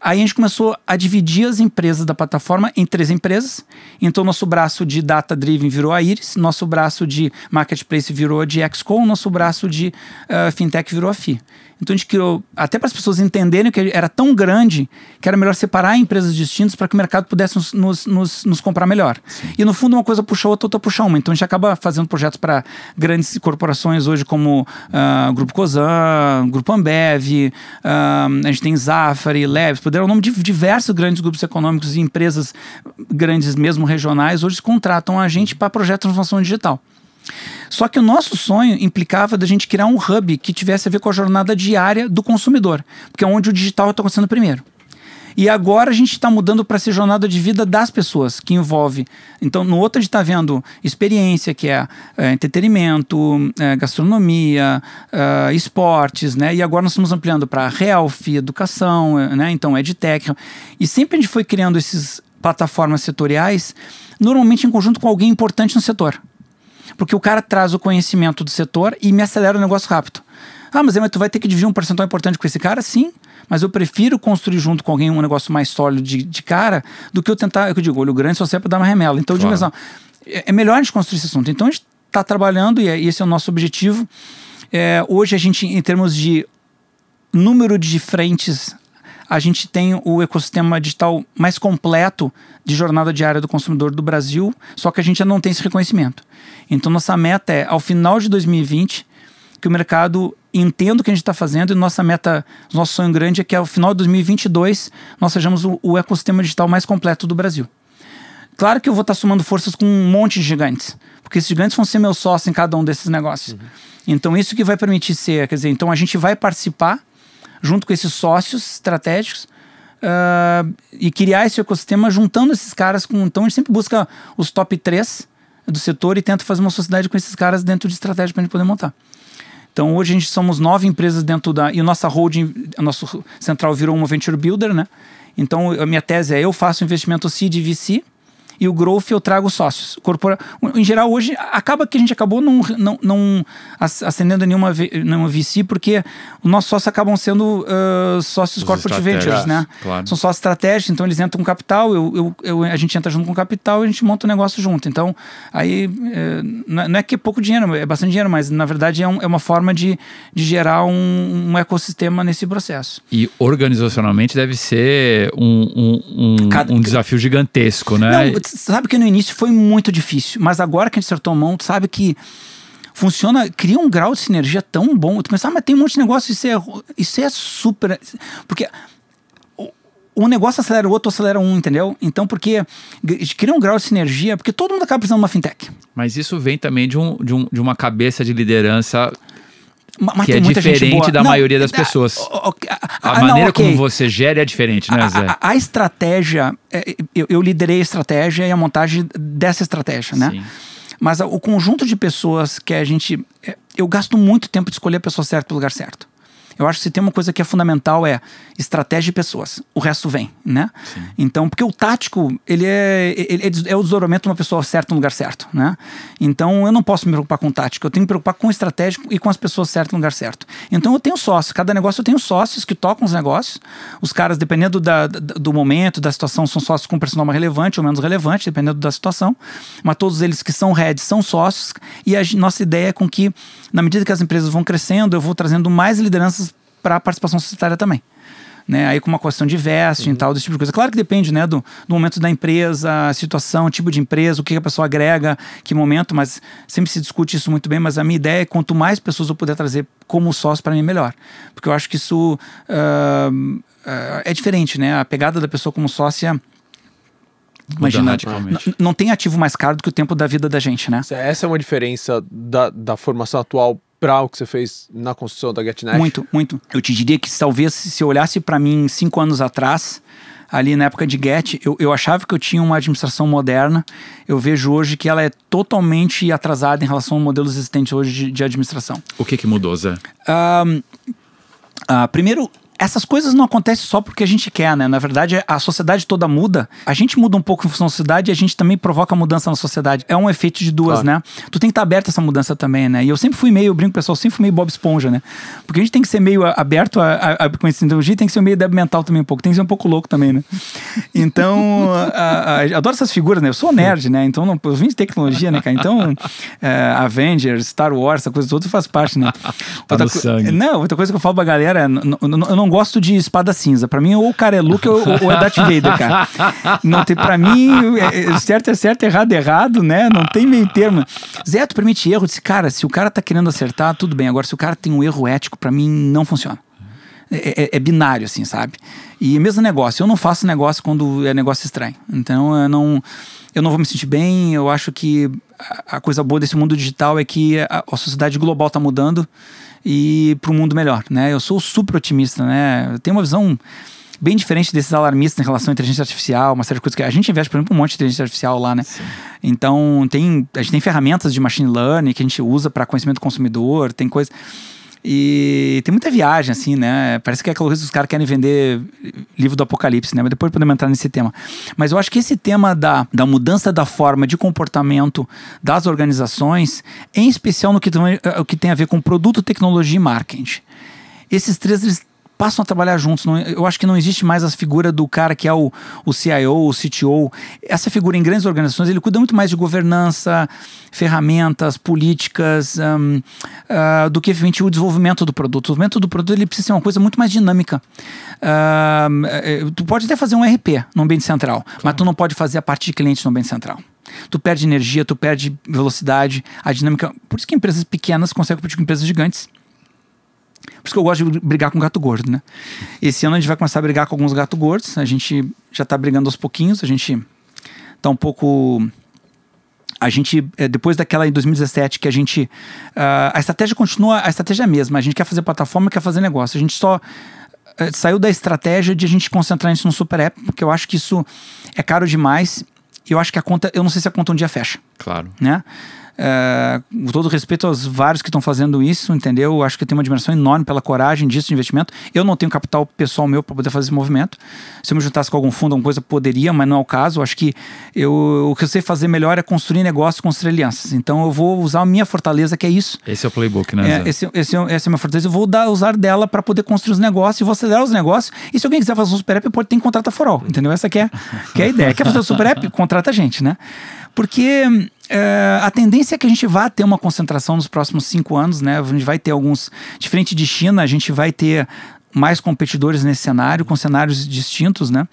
Aí a gente começou a dividir as empresas da plataforma em três empresas. Então, nosso braço de Data Driven virou a Iris, nosso braço de Marketplace virou a de Xcom, nosso braço de uh, Fintech virou a FI. Então a gente criou, até para as pessoas entenderem que era tão grande que era melhor separar empresas distintas para que o mercado pudesse nos, nos, nos, nos comprar melhor. Sim. E no fundo, uma coisa puxa a outra, outra puxa uma. Então a gente acaba fazendo projetos para grandes corporações hoje, como uh, Grupo Cosan, Grupo Ambev, uh, a gente tem Zafari, Leves, poderam o nome de diversos grandes grupos econômicos e empresas grandes, mesmo regionais, hoje contratam a gente para projetos de transformação digital. Só que o nosso sonho implicava da gente criar um hub que tivesse a ver com a jornada diária do consumidor, porque é onde o digital está acontecendo primeiro. E agora a gente está mudando para ser jornada de vida das pessoas, que envolve. Então, no outro a gente está vendo experiência, que é, é entretenimento, é, gastronomia, é, esportes, né? E agora nós estamos ampliando para health, educação, é, né? Então, edtech. E sempre a gente foi criando esses plataformas setoriais, normalmente em conjunto com alguém importante no setor. Porque o cara traz o conhecimento do setor e me acelera o negócio rápido. Ah, mas, mas tu vai ter que dividir um percentual importante com esse cara? Sim mas eu prefiro construir junto com alguém um negócio mais sólido de, de cara do que eu tentar, é eu digo, olho grande só serve para dar uma remela. Então, claro. digo assim, é, é melhor a gente construir esse assunto. Então, a gente está trabalhando e, é, esse é o nosso objetivo. É, hoje, a gente, em termos de número de frentes, a gente tem o ecossistema digital mais completo de jornada diária do consumidor do Brasil, só que a gente ainda não tem esse reconhecimento. Então, nossa meta é, ao final de 2020, que o mercado entenda o que a gente está fazendo e nossa meta, nosso sonho grande é que ao final de 2022 nós sejamos o, o ecossistema digital mais completo do Brasil. Claro que eu vou estar tá somando forças com um monte de gigantes, porque esses gigantes vão ser meus sócios em cada um desses negócios. Uhum. Então isso que vai permitir ser, quer dizer, então a gente vai participar junto com esses sócios estratégicos uh, e criar esse ecossistema juntando esses caras com. Então a gente sempre busca os top 3 do setor e tenta fazer uma sociedade com esses caras dentro de estratégia para a gente poder montar. Então hoje a gente somos nove empresas dentro da. E nossa holding, a nosso central virou uma venture builder, né? Então a minha tese é eu faço investimento seed VC e o growth eu trago sócios. Corpora... Em geral, hoje, acaba que a gente acabou não, não, não acendendo nenhuma, nenhuma VC, porque os nossos sócios acabam sendo uh, sócios Os corporate ventures, né? Claro. São sócios estratégicos, então eles entram com capital, eu, eu, eu, a gente entra junto com capital e a gente monta o um negócio junto. Então, aí, uh, não é que é pouco dinheiro, é bastante dinheiro, mas na verdade é, um, é uma forma de, de gerar um, um, ecossistema nesse processo. E organizacionalmente deve ser um, um, um, Cada, desafio gigantesco, né? Não, sabe que no início foi muito difícil, mas agora que a gente acertou a mão, tu sabe que funciona, cria um grau de sinergia tão bom. Tu pensa, ah, mas tem um monte de negócio, isso é, isso é super. Porque um negócio acelera o outro, acelera um, entendeu? Então, porque cria um grau de sinergia, porque todo mundo acaba precisando de uma fintech. Mas isso vem também de, um, de, um, de uma cabeça de liderança mas que é diferente da não, maioria das pessoas. A, a, a maneira não, okay. como você gera é diferente, né, Zé? A, a estratégia, é, eu, eu, liderei a estratégia e a montagem dessa estratégia, né? Sim. Mas o conjunto de pessoas que a gente. É, eu gasto muito tempo de escolher a pessoa certa para o lugar certo. Eu acho que se tem uma coisa que é fundamental é estratégia e pessoas. O resto vem, né? Sim. Então, porque o tático, ele é, ele é, o desdobramento de uma pessoa certa no lugar certo, né? Então, eu não posso me preocupar com o tático, eu tenho que me preocupar com o estratégico e com as pessoas certas no lugar certo. Então, eu tenho sócios, cada negócio eu tenho sócios que tocam os negócios. Os caras, dependendo da, do momento, da situação, são sócios com personal mais relevante ou menos relevante, dependendo da situação. Mas todos eles que são heads são sócios e a nossa ideia é com que, na medida que as empresas vão crescendo, eu vou trazendo mais lideranças para a participação societária também. Né, aí com uma questão de vesting uhum. e tal, desse tipo de coisa. Claro que depende, né, do, do momento da empresa, situação, tipo de empresa, o que a pessoa agrega, que momento, mas sempre se discute isso muito bem, mas a minha ideia é quanto mais pessoas eu puder trazer como sócio para mim, melhor. Porque eu acho que isso uh, uh, é diferente, né, a pegada da pessoa como sócia... Imagina, não tem ativo mais caro do que o tempo da vida da gente, né? Essa é uma diferença da, da formação atual para o que você fez na construção da GetNet? Muito, muito. Eu te diria que talvez se eu olhasse para mim cinco anos atrás, ali na época de Get, eu, eu achava que eu tinha uma administração moderna. Eu vejo hoje que ela é totalmente atrasada em relação ao modelo existente hoje de, de administração. O que, que mudou, Zé? Um, uh, primeiro, essas coisas não acontecem só porque a gente quer, né? Na verdade, a sociedade toda muda. A gente muda um pouco em função da sociedade e a gente também provoca mudança na sociedade. É um efeito de duas, claro. né? Tu tem que estar aberto a essa mudança também, né? E eu sempre fui meio, eu brinco pessoal, sempre fui meio Bob Esponja, né? Porque a gente tem que ser meio aberto a, a, a conhecer tecnologia, tem que ser meio débil mental também um pouco, tem que ser um pouco louco também, né? Então, a, a, adoro essas figuras, né? Eu sou nerd, né? Então, não, eu vim de tecnologia, né, cara? Então, é, Avengers, Star Wars, essa coisa toda faz parte, né? tá outra, sangue. Não, outra coisa que eu falo pra galera, eu não gosto de espada cinza. Pra mim, ou o cara é Luke ou, ou é Darth Vader, cara. Não tem, pra mim, é, é, certo é certo, errado é errado, né? Não tem meio termo. Zé, tu permite erro? Disse, cara, se o cara tá querendo acertar, tudo bem. Agora, se o cara tem um erro ético, pra mim, não funciona. É, é, é, binário, assim, sabe? E mesmo negócio, eu não faço negócio quando é negócio estranho. Então eu não, eu não vou me sentir bem. Eu acho que a, a coisa boa desse mundo digital é que a, a sociedade global está mudando e para um mundo melhor, né? Eu sou super otimista, né? Eu tenho uma visão bem diferente desses alarmistas em relação à inteligência artificial, uma série de coisas que a gente investe, por exemplo, um monte de inteligência artificial lá, né? Sim. Então, tem, a gente tem ferramentas de machine learning que a gente usa para conhecimento do consumidor, tem coisa. E tem muita viagem, assim, né? Parece que é aquela coisa que os caras querem vender livro do apocalipse, né? Mas depois podemos entrar nesse tema. Mas eu acho que esse tema da, da mudança da forma de comportamento das organizações, em especial no que, o que tem a ver com produto, tecnologia e marketing. Esses três, eles passam a trabalhar juntos. Não, eu acho que não existe mais a figura do cara que é o, o CIO, o CTO. Essa figura em grandes organizações, ele cuida muito mais de governança, ferramentas, políticas, um, uh, ah, do que o desenvolvimento do produto. O desenvolvimento do produto ele precisa ser uma coisa muito mais dinâmica. Uh, tu pode até fazer um RP no ambiente central, claro. mas tu não pode fazer a parte de cliente no ambiente central tu perde energia, tu perde velocidade, a dinâmica. Por isso que empresas pequenas conseguem competir com empresas gigantes. Por isso que eu gosto de brigar com gato gordo, né? Esse ano a gente vai começar a brigar com alguns gato gordos. A gente já tá brigando aos pouquinhos. A gente tá um pouco. A gente, é, depois daquela em 2017 que a gente. Uh, a estratégia continua, a estratégia é a mesma. A gente quer fazer plataforma, quer fazer negócio. A gente só uh, saiu da estratégia de a gente concentrar isso no super app, porque eu acho que isso é caro demais. Eu acho que a conta, eu não sei se a conta um dia fecha. Claro. Né? É, com todo respeito aos vários que estão fazendo isso, entendeu? Acho que tem uma admiração enorme pela coragem disso de investimento. Eu não tenho capital pessoal meu para poder fazer esse movimento. Se eu me juntasse com algum fundo, alguma coisa poderia, mas não é o caso. Acho que eu, o que eu sei fazer melhor é construir negócios, construir alianças. Então eu vou usar a minha fortaleza, que é isso. Esse é o playbook, né? É, esse, esse, essa é a minha fortaleza. Eu vou dar, usar dela para poder construir os negócios e vou acelerar os negócios. E se alguém quiser fazer um super app, pode ter que contratar for entendeu? Essa que é, que é a ideia. Quer fazer um super app? Contrata a gente, né? Porque é, a tendência é que a gente vá ter uma concentração nos próximos cinco anos, né? A gente vai ter alguns. Diferente de China, a gente vai ter mais competidores nesse cenário, com cenários distintos, né?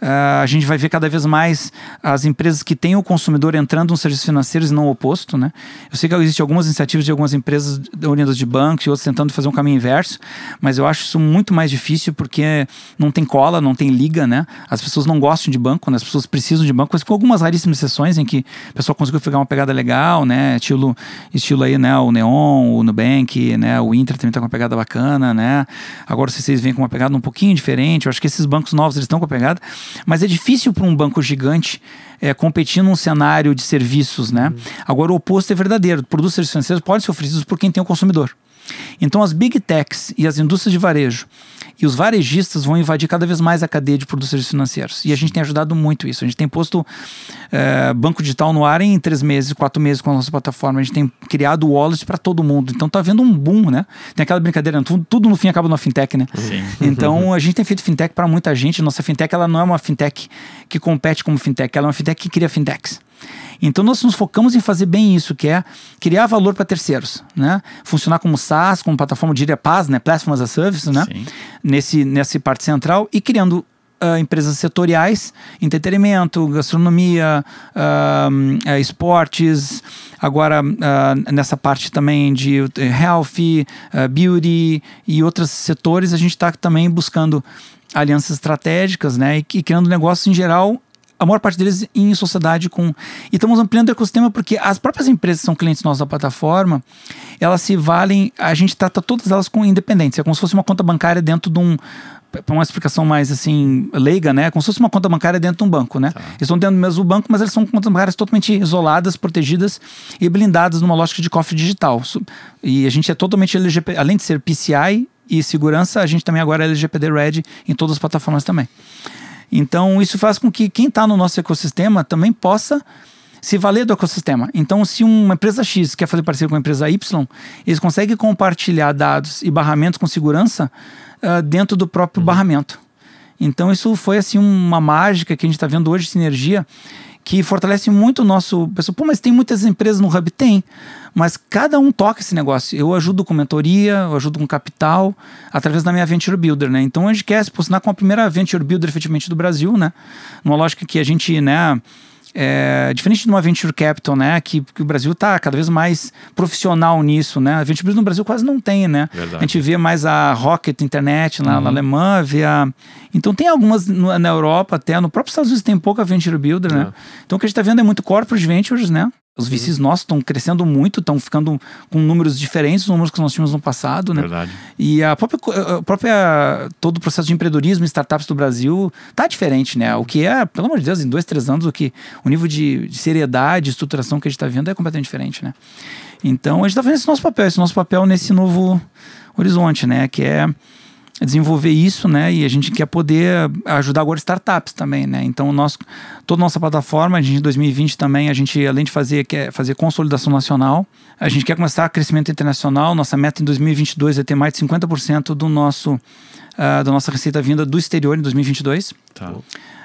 Uh, a gente vai ver cada vez mais as empresas que têm o consumidor entrando nos serviços financeiros e não o oposto, né? Eu sei que existem algumas iniciativas de algumas empresas unidas de bancos e outras tentando fazer um caminho inverso, mas eu acho isso muito mais difícil porque não tem cola, não tem liga, né? As pessoas não gostam de banco, né? as pessoas precisam de banco, mas com algumas raríssimas exceções em que a pessoa conseguiu pegar uma pegada legal, né? Estilo, estilo aí, né? O Neon, o Nubank, né? O Inter também tá com uma pegada bacana, né? Agora, se vocês vêm com uma pegada um pouquinho diferente. Eu acho que esses bancos novos eles estão com a pegada, mas é difícil para um banco gigante é, competir num cenário de serviços, né? Uhum. Agora o oposto é verdadeiro. Produtos financeiros podem ser oferecidos por quem tem o consumidor. Então as big techs e as indústrias de varejo e os varejistas vão invadir cada vez mais a cadeia de produtos financeiros. E a gente tem ajudado muito isso. A gente tem posto é, banco digital no ar em três meses, quatro meses com a nossa plataforma. A gente tem criado wallets para todo mundo. Então tá havendo um boom, né? Tem aquela brincadeira, tudo, tudo no fim acaba na fintech, né? Sim. Então a gente tem feito fintech para muita gente. Nossa fintech ela não é uma fintech que compete como fintech, ela é uma fintech que cria fintechs. Então nós nos focamos em fazer bem isso, que é criar valor para terceiros, né? Funcionar como SaaS, como plataforma de PaaS, né? Platform as a Service, né? Sim. Nesse, nessa parte central e criando Uh, empresas setoriais, entretenimento, gastronomia, uh, uh, esportes, agora nessa parte também de health, beauty e outros setores, a gente está também buscando alianças estratégicas né, e, e criando negócios em geral a maior parte deles em sociedade com. E estamos ampliando o ecossistema porque as próprias empresas que são clientes nossos da plataforma, elas se valem, a gente trata todas elas com independência, é como se fosse uma conta bancária dentro de um. Para uma explicação mais assim, leiga, né? Como se fosse uma conta bancária dentro de um banco, né? Tá. Eles estão dentro do mesmo banco, mas eles são contas bancárias totalmente isoladas, protegidas e blindadas numa lógica de cofre digital. E a gente é totalmente LGP, além de ser PCI e segurança, a gente também agora é LGPD Red em todas as plataformas também. Então, isso faz com que quem está no nosso ecossistema também possa se valer do ecossistema. Então, se uma empresa X quer fazer parceria com a empresa Y, eles conseguem compartilhar dados e barramentos com segurança uh, dentro do próprio uhum. barramento. Então, isso foi assim uma mágica que a gente está vendo hoje, sinergia, que fortalece muito o nosso. Pessoal, pô, mas tem muitas empresas no Hub? Tem. Mas cada um toca esse negócio. Eu ajudo com mentoria, eu ajudo com capital, através da minha Venture Builder, né? Então a gente quer se posicionar com a primeira Venture Builder efetivamente do Brasil, né? Numa lógica que a gente, né? É, diferente de uma venture capital, né, que, que o Brasil está cada vez mais profissional nisso, né? A venture builder no Brasil quase não tem, né? Verdade. A gente vê mais a Rocket Internet lá uhum. na Alemanha, vê a... então tem algumas no, na Europa até, no próprio Estados Unidos tem pouca venture builder, né? É. Então o que a gente está vendo é muito corporate ventures, né? Os VCs uhum. nossos estão crescendo muito, estão ficando com números diferentes dos números que nós tínhamos no passado, né? Verdade. E a própria, a própria todo o processo de empreendedorismo e startups do Brasil tá diferente, né? O que é, pelo amor de Deus, em dois, três anos, o que o nível de, de seriedade, estruturação que a gente está vendo é completamente diferente, né? Então a gente está fazendo esse nosso papel, esse nosso papel nesse novo horizonte, né? Que é desenvolver isso, né? E a gente quer poder ajudar agora startups também, né? Então, nosso, toda a nossa plataforma, a gente, em 2020 também, a gente, além de fazer, quer fazer consolidação nacional, a gente quer começar crescimento internacional. Nossa meta em 2022 é ter mais de 50% do nosso, uh, da nossa receita vinda do exterior em 2022. Tá.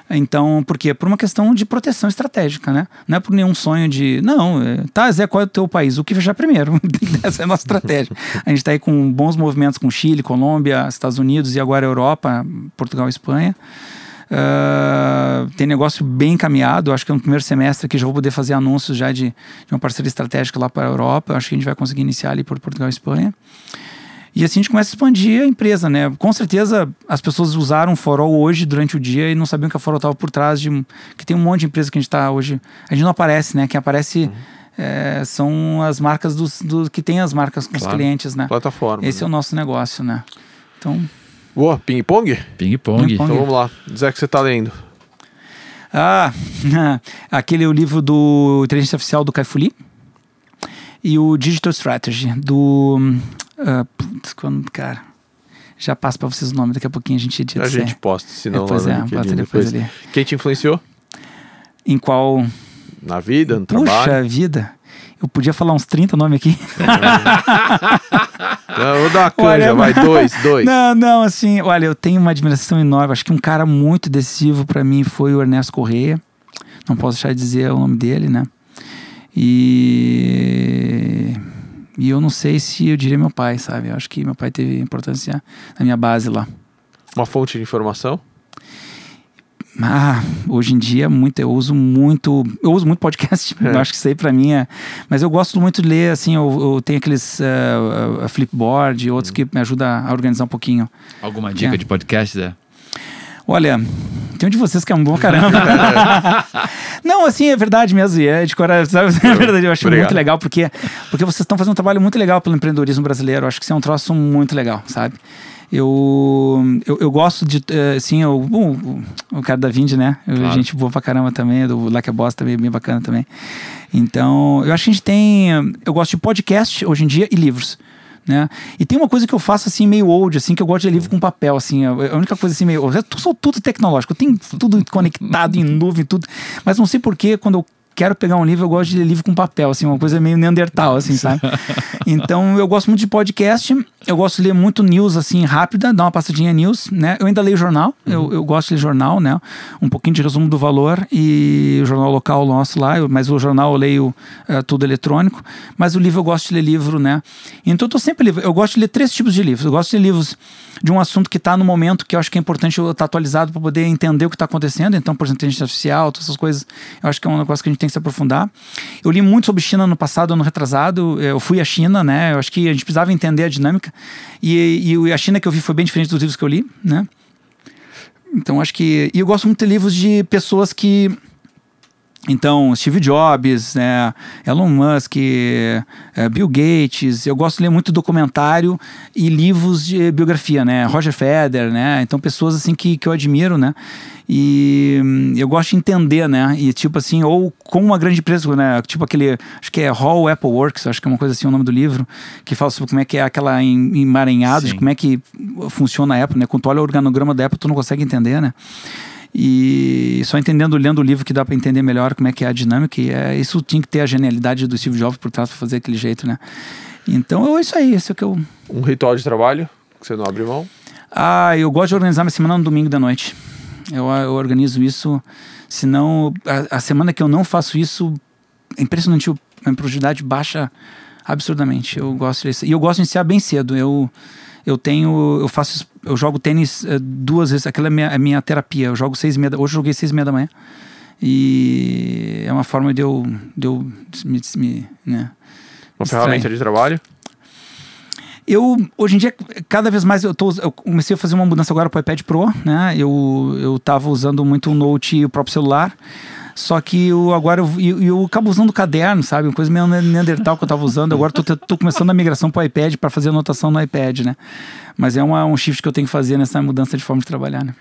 Então, por quê? Por uma questão de proteção estratégica, né? Não é por nenhum sonho de, não, é, tá, Zé, qual é o teu país? O que fechar primeiro? Essa é a nossa estratégia. A gente está aí com bons movimentos com Chile, Colômbia, Estados Unidos e agora Europa, Portugal e Espanha. Uh, tem negócio bem encaminhado. Acho que no primeiro semestre aqui já vou poder fazer anúncios já de, de uma parceria estratégica lá para a Europa. Acho que a gente vai conseguir iniciar ali por Portugal e Espanha. E assim a gente começa a expandir a empresa, né? Com certeza as pessoas usaram o Forol hoje durante o dia e não sabiam que a Forol estava por trás de. que tem um monte de empresa que a gente está hoje. A gente não aparece, né? Quem aparece. Uhum. É, são as marcas dos, do, que tem as marcas com claro. os clientes, né? Plataforma. Esse né? é o nosso negócio, né? Então. Boa, ping-pong? Ping-pong. Então vamos lá. Zé, que você está lendo? Ah, aquele é o livro do Inteligência Artificial do Caifuli e o Digital Strategy do Uh, putz, quando, cara. Já passo pra vocês o nome, daqui a pouquinho a gente edita. A gente posta, senão depois lá é, bota depois ali. Quem te influenciou? Em qual? Na vida, no Puxa trabalho? Puxa vida. Eu podia falar uns 30 nomes aqui. não, vou dar uma canja, olha, vai, dois, dois. Não, não, assim, olha, eu tenho uma admiração enorme. Acho que um cara muito decisivo para mim foi o Ernesto Correia. Não posso deixar de dizer o nome dele, né? E e eu não sei se eu diria meu pai, sabe? Eu acho que meu pai teve importância na minha base lá. Uma fonte de informação? Ah, hoje em dia muito, eu uso muito, eu uso muito podcast, é. eu acho que isso aí pra mim é, mas eu gosto muito de ler, assim, eu, eu tenho aqueles uh, uh, flipboard e outros hum. que me ajudam a organizar um pouquinho. Alguma dica é. de podcast, Zé? Olha, tem um de vocês que é um bom caramba. não, assim, é verdade mesmo. É de coração. É verdade, eu acho Obrigado. muito legal, porque, porque vocês estão fazendo um trabalho muito legal pelo empreendedorismo brasileiro. Eu acho que isso é um troço muito legal, sabe? Eu, eu, eu gosto de, assim, eu, o, o cara da Vind, né? Claro. Gente boa pra caramba também, do Like a Boss também, bem bacana também. Então, eu acho que a gente tem. Eu gosto de podcast hoje em dia e livros. Né? E tem uma coisa que eu faço assim, meio old, assim, que eu gosto de livro com papel, assim. A única coisa assim, meio. Sou tudo tecnológico, tenho tudo conectado em nuvem, tudo. Mas não sei porquê, quando eu quero pegar um livro, eu gosto de ler livro com papel, assim, uma coisa meio neandertal, assim, sabe? Então, eu gosto muito de podcast, eu gosto de ler muito news, assim, rápida, dar uma passadinha news, né? Eu ainda leio jornal, uhum. eu, eu gosto de ler jornal, né? Um pouquinho de resumo do valor e o jornal local nosso lá, mas o jornal eu leio uh, tudo eletrônico, mas o livro eu gosto de ler livro, né? Então, eu tô sempre eu gosto de ler três tipos de livros. Eu gosto de ler livros de um assunto que está no momento que eu acho que é importante eu estar tá atualizado para poder entender o que está acontecendo. Então, por exemplo, inteligência artificial, todas essas coisas, eu acho que é um negócio que a gente tem se aprofundar. Eu li muito sobre China no passado, ano retrasado. Eu fui à China, né? Eu acho que a gente precisava entender a dinâmica. E, e a China que eu vi foi bem diferente dos livros que eu li, né? Então, acho que. E eu gosto muito de livros de pessoas que então, Steve Jobs, né, Elon Musk, é, Bill Gates, eu gosto de ler muito documentário e livros de biografia, né, Roger Federer, né, então pessoas assim que, que eu admiro, né, e hum, eu gosto de entender, né, e tipo assim, ou com uma grande empresa, né, tipo aquele, acho que é Hall Apple Works, acho que é uma coisa assim o nome do livro, que fala sobre como é que é aquela emaranhada, de como é que funciona a Apple, né, quando tu olha o organograma da Apple, tu não consegue entender, né, e só entendendo, lendo o livro, que dá para entender melhor como é que é a dinâmica. E é, isso tinha que ter a genialidade do Steve Jobs por trás para fazer aquele jeito, né? Então é isso aí, esse é que eu. Um ritual de trabalho que você não abre mão? Ah, eu gosto de organizar minha semana no domingo da noite. Eu, eu organizo isso. Senão, a, a semana que eu não faço isso, é impressionante, a produtividade baixa absurdamente. Eu gosto disso. E eu gosto de iniciar bem cedo. Eu eu tenho, eu faço, eu jogo tênis uh, duas vezes, aquela é minha, é minha terapia. Eu jogo seis e meia, hoje eu joguei seis e meia da manhã. E é uma forma de eu, de eu me, me né, Uma ferramenta de trabalho? Eu, hoje em dia, cada vez mais eu, tô, eu comecei a fazer uma mudança agora para o iPad Pro, né? Eu, eu tava usando muito o Note e o próprio celular. Só que eu, agora eu, eu, eu acabo usando o caderno, sabe? Uma coisa meio Neandertal que eu tava usando. Agora tô, tô começando a migração pro iPad para fazer anotação no iPad, né? Mas é uma, um shift que eu tenho que fazer nessa mudança de forma de trabalhar, né?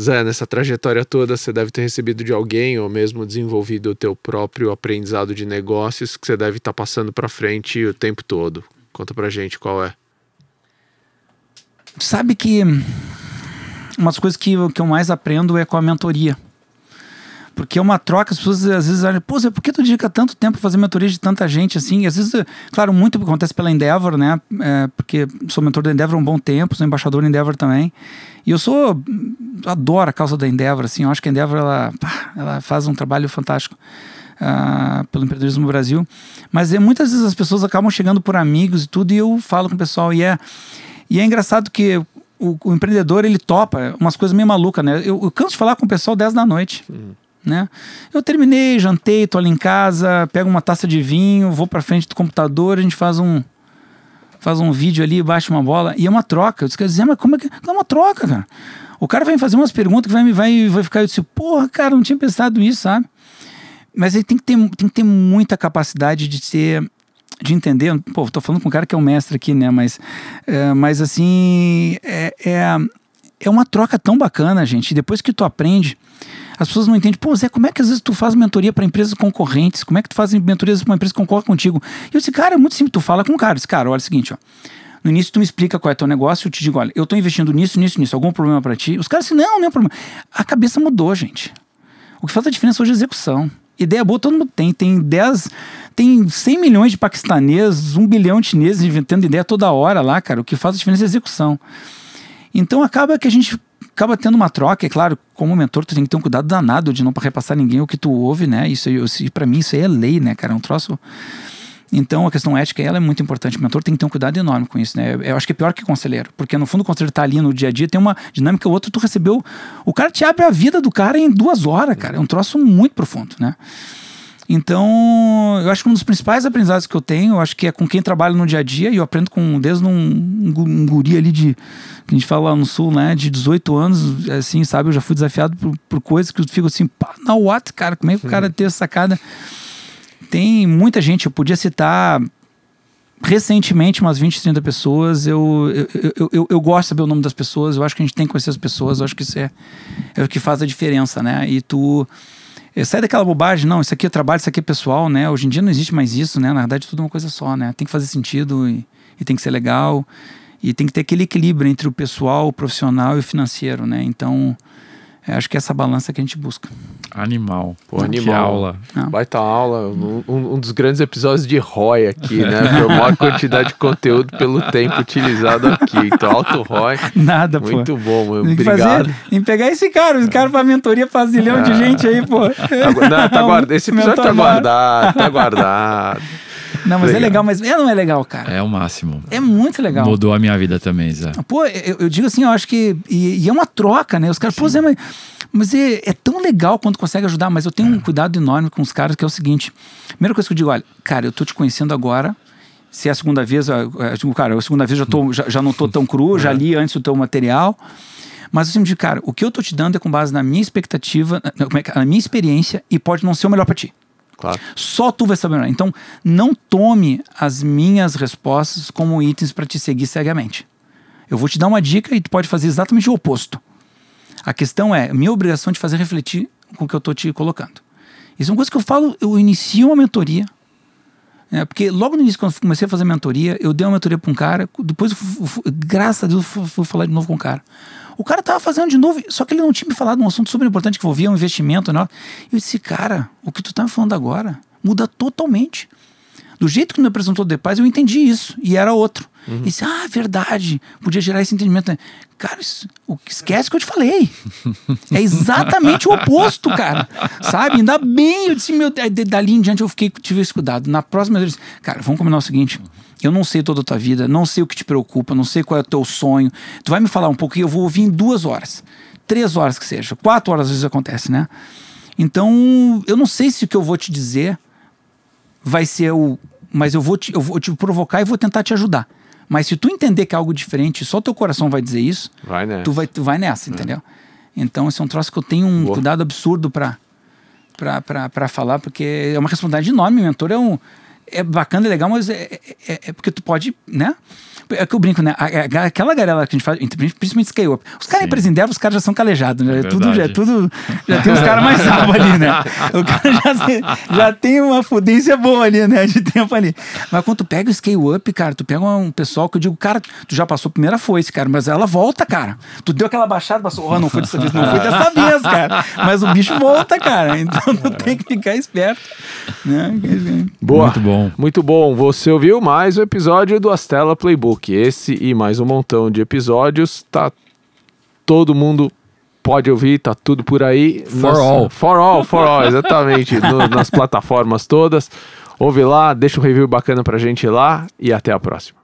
Zé, nessa trajetória toda você deve ter recebido de alguém ou mesmo desenvolvido o teu próprio aprendizado de negócios que você deve estar tá passando para frente o tempo todo. Conta pra gente qual é. Sabe que uma das coisas que, que eu mais aprendo é com a mentoria. Porque é uma troca, as pessoas às vezes olham, pô, por que tu dedica tanto tempo a fazer mentoria de tanta gente assim? E às vezes, claro, muito acontece pela Endeavor, né? É, porque sou mentor da Endeavor há um bom tempo, sou embaixador da Endeavor também. E eu sou. adoro a causa da Endeavor, assim. Eu acho que a Endeavor ela, ela faz um trabalho fantástico. Uh, pelo empreendedorismo no Brasil, mas é, muitas vezes as pessoas acabam chegando por amigos e tudo, e eu falo com o pessoal, e é, e é engraçado que o, o empreendedor ele topa umas coisas meio malucas, né? Eu, eu, canso de falar com o pessoal 10 da noite. Uhum. Né? Eu terminei, jantei, tô ali em casa, pego uma taça de vinho, vou para frente do computador, a gente faz um faz um vídeo ali, baixa uma bola e é uma troca. Eu disse, dizer, mas como é que é uma troca, cara? O cara vai fazer umas perguntas que vai vai vai ficar eu disse, porra, cara, não tinha pensado nisso, sabe? Mas ele tem que ter tem que ter muita capacidade de ser de entender, pô, tô falando com um cara que é um mestre aqui, né? Mas, é, mas assim, é, é, é uma troca tão bacana, gente. Depois que tu aprende, as pessoas não entendem, pô, Zé, como é que às vezes tu faz mentoria para empresas concorrentes? Como é que tu faz mentorias para uma empresa que concorre contigo? E eu disse, cara, é muito simples, tu fala com o cara. Disse, cara, olha o seguinte, ó. No início tu me explica qual é teu negócio, eu te digo, olha, eu tô investindo nisso, nisso, nisso, algum problema para ti? Os caras dizem, não, não é problema. A cabeça mudou, gente. O que faz a diferença hoje é execução. Ideia boa todo mundo tem. Tem 10, tem 100 milhões de paquistaneses, um bilhão de chineses inventando ideia toda hora lá, cara. O que faz a diferença é a execução. Então acaba que a gente acaba tendo uma troca, é claro, como mentor tu tem que ter um cuidado danado de não repassar ninguém o que tu ouve, né? Isso, isso para mim isso é lei, né, cara? É um troço então, a questão ética ela é muito importante. O mentor tem que ter um cuidado enorme com isso, né? Eu acho que é pior que conselheiro, porque no fundo o conselheiro tá ali no dia a dia, tem uma dinâmica, o outro tu recebeu. O cara te abre a vida do cara em duas horas, cara. É um troço muito profundo, né? Então, eu acho que um dos principais aprendizados que eu tenho, eu acho que é com quem trabalha no dia a dia, e eu aprendo com desde um, um guri ali de, que a gente fala lá no sul, né, de 18 anos, assim, sabe, eu já fui desafiado por, por coisas que eu fico assim, pá, na what, cara, como é que o cara tem essa sacada? Tem muita gente, eu podia citar recentemente umas 20, 30 pessoas. Eu, eu, eu, eu, gosto de saber o nome das pessoas, eu acho que a gente tem que conhecer as pessoas, eu acho que isso é, é o que faz a diferença, né? E tu eh, sai daquela bobagem, não, isso aqui é trabalho, isso aqui é pessoal, né? Hoje em dia não existe mais isso, né? Na verdade, tudo é uma coisa só, né? Tem que fazer sentido e, e tem que ser legal. E tem que ter aquele equilíbrio entre o pessoal, o profissional e o financeiro, né? Então, é, acho que é essa balança que a gente busca. Animal. Pô, animal. Que aula. Não. Baita aula. Um, um, dos grandes episódios de ROI aqui, né? A maior quantidade de conteúdo pelo tempo utilizado aqui. Então, alto ROI. Nada, pô. Muito bom, mano. Obrigado. Fazer, em pegar esse cara, esse cara pra mentoria faz zilhão ah. de gente aí, pô. Não, tá guardado. Esse episódio tá guardado, tá guardado. Não, mas é legal. é legal, mas é não é legal, cara. É o máximo. É muito legal. Mudou a minha vida também, Zé. Pô, eu, eu digo assim, eu acho que. E, e, é uma troca, né? Os caras, pô, Zé, mas, mas é, é, tão legal quando consegue ajudar, mas eu tenho é. um cuidado enorme com os caras, que é o seguinte: primeira coisa que eu digo, olha, cara, eu tô te conhecendo agora. Se é a segunda vez, eu digo, cara, a segunda vez já, tô, já, já não tô tão cru, já é. li antes o teu material. Mas eu sempre digo, cara, o que eu tô te dando é com base na minha expectativa, na, é na minha experiência, e pode não ser o melhor para ti. Claro. Só tu vai saber melhor. Então, não tome as minhas respostas como itens para te seguir cegamente. Eu vou te dar uma dica e tu pode fazer exatamente o oposto. A questão é minha obrigação de fazer refletir com o que eu estou te colocando. Isso é uma coisa que eu falo, eu inicio uma mentoria. Né, porque logo no início, quando eu comecei a fazer mentoria, eu dei uma mentoria para um cara, depois, graças a Deus, fui, fui falar de novo com o cara. O cara tava fazendo de novo, só que ele não tinha me falado um assunto super importante que envolvia um investimento. Né? Eu disse, cara, o que tu tá me falando agora muda totalmente. Do jeito que me apresentou depois, eu entendi isso. E era outro. Uhum. E disse, ah, verdade. Podia gerar esse entendimento. Né? Cara, isso, esquece que eu te falei. é exatamente o oposto, cara. Sabe? Ainda bem, eu disse, meu, dali em diante eu fiquei, tive esse cuidado. Na próxima vez, cara, vamos combinar o seguinte. Eu não sei toda a tua vida, não sei o que te preocupa, não sei qual é o teu sonho. Tu vai me falar um pouquinho, eu vou ouvir em duas horas. Três horas que seja. Quatro horas às vezes acontece, né? Então, eu não sei se o que eu vou te dizer vai ser o. Mas eu vou te, eu vou te provocar e vou tentar te ajudar. Mas se tu entender que é algo diferente, só teu coração vai dizer isso, vai nessa. tu vai, tu vai nessa, é. entendeu? Então, esse é um troço que eu tenho um Boa. cuidado absurdo para para falar, porque é uma responsabilidade enorme. Mentor é um. É bacana, é legal, mas é, é, é porque tu pode, né? É que eu brinco, né? Aquela galera que a gente faz, principalmente scale up, os caras representam, os caras já são calejados, né? É tudo, já, tudo, já tem os caras mais salvos ali, né? O cara já, já tem uma fudência boa ali, né? De tempo ali. Mas quando tu pega o scale up, cara, tu pega um pessoal que eu digo, cara, tu já passou a primeira foice, cara, mas ela volta, cara. Tu deu aquela baixada, passou, oh, não foi dessa vez, não foi dessa vez, cara. Mas o bicho volta, cara. Então tu tem que ficar esperto. Né? Boa. Muito bom. Muito bom. Você ouviu mais o episódio do Astela Playbook esse e mais um montão de episódios, tá todo mundo pode ouvir, tá tudo por aí. For Nossa, all. For all, for all, exatamente. no, nas plataformas todas. Ouve lá, deixa um review bacana pra gente lá e até a próxima.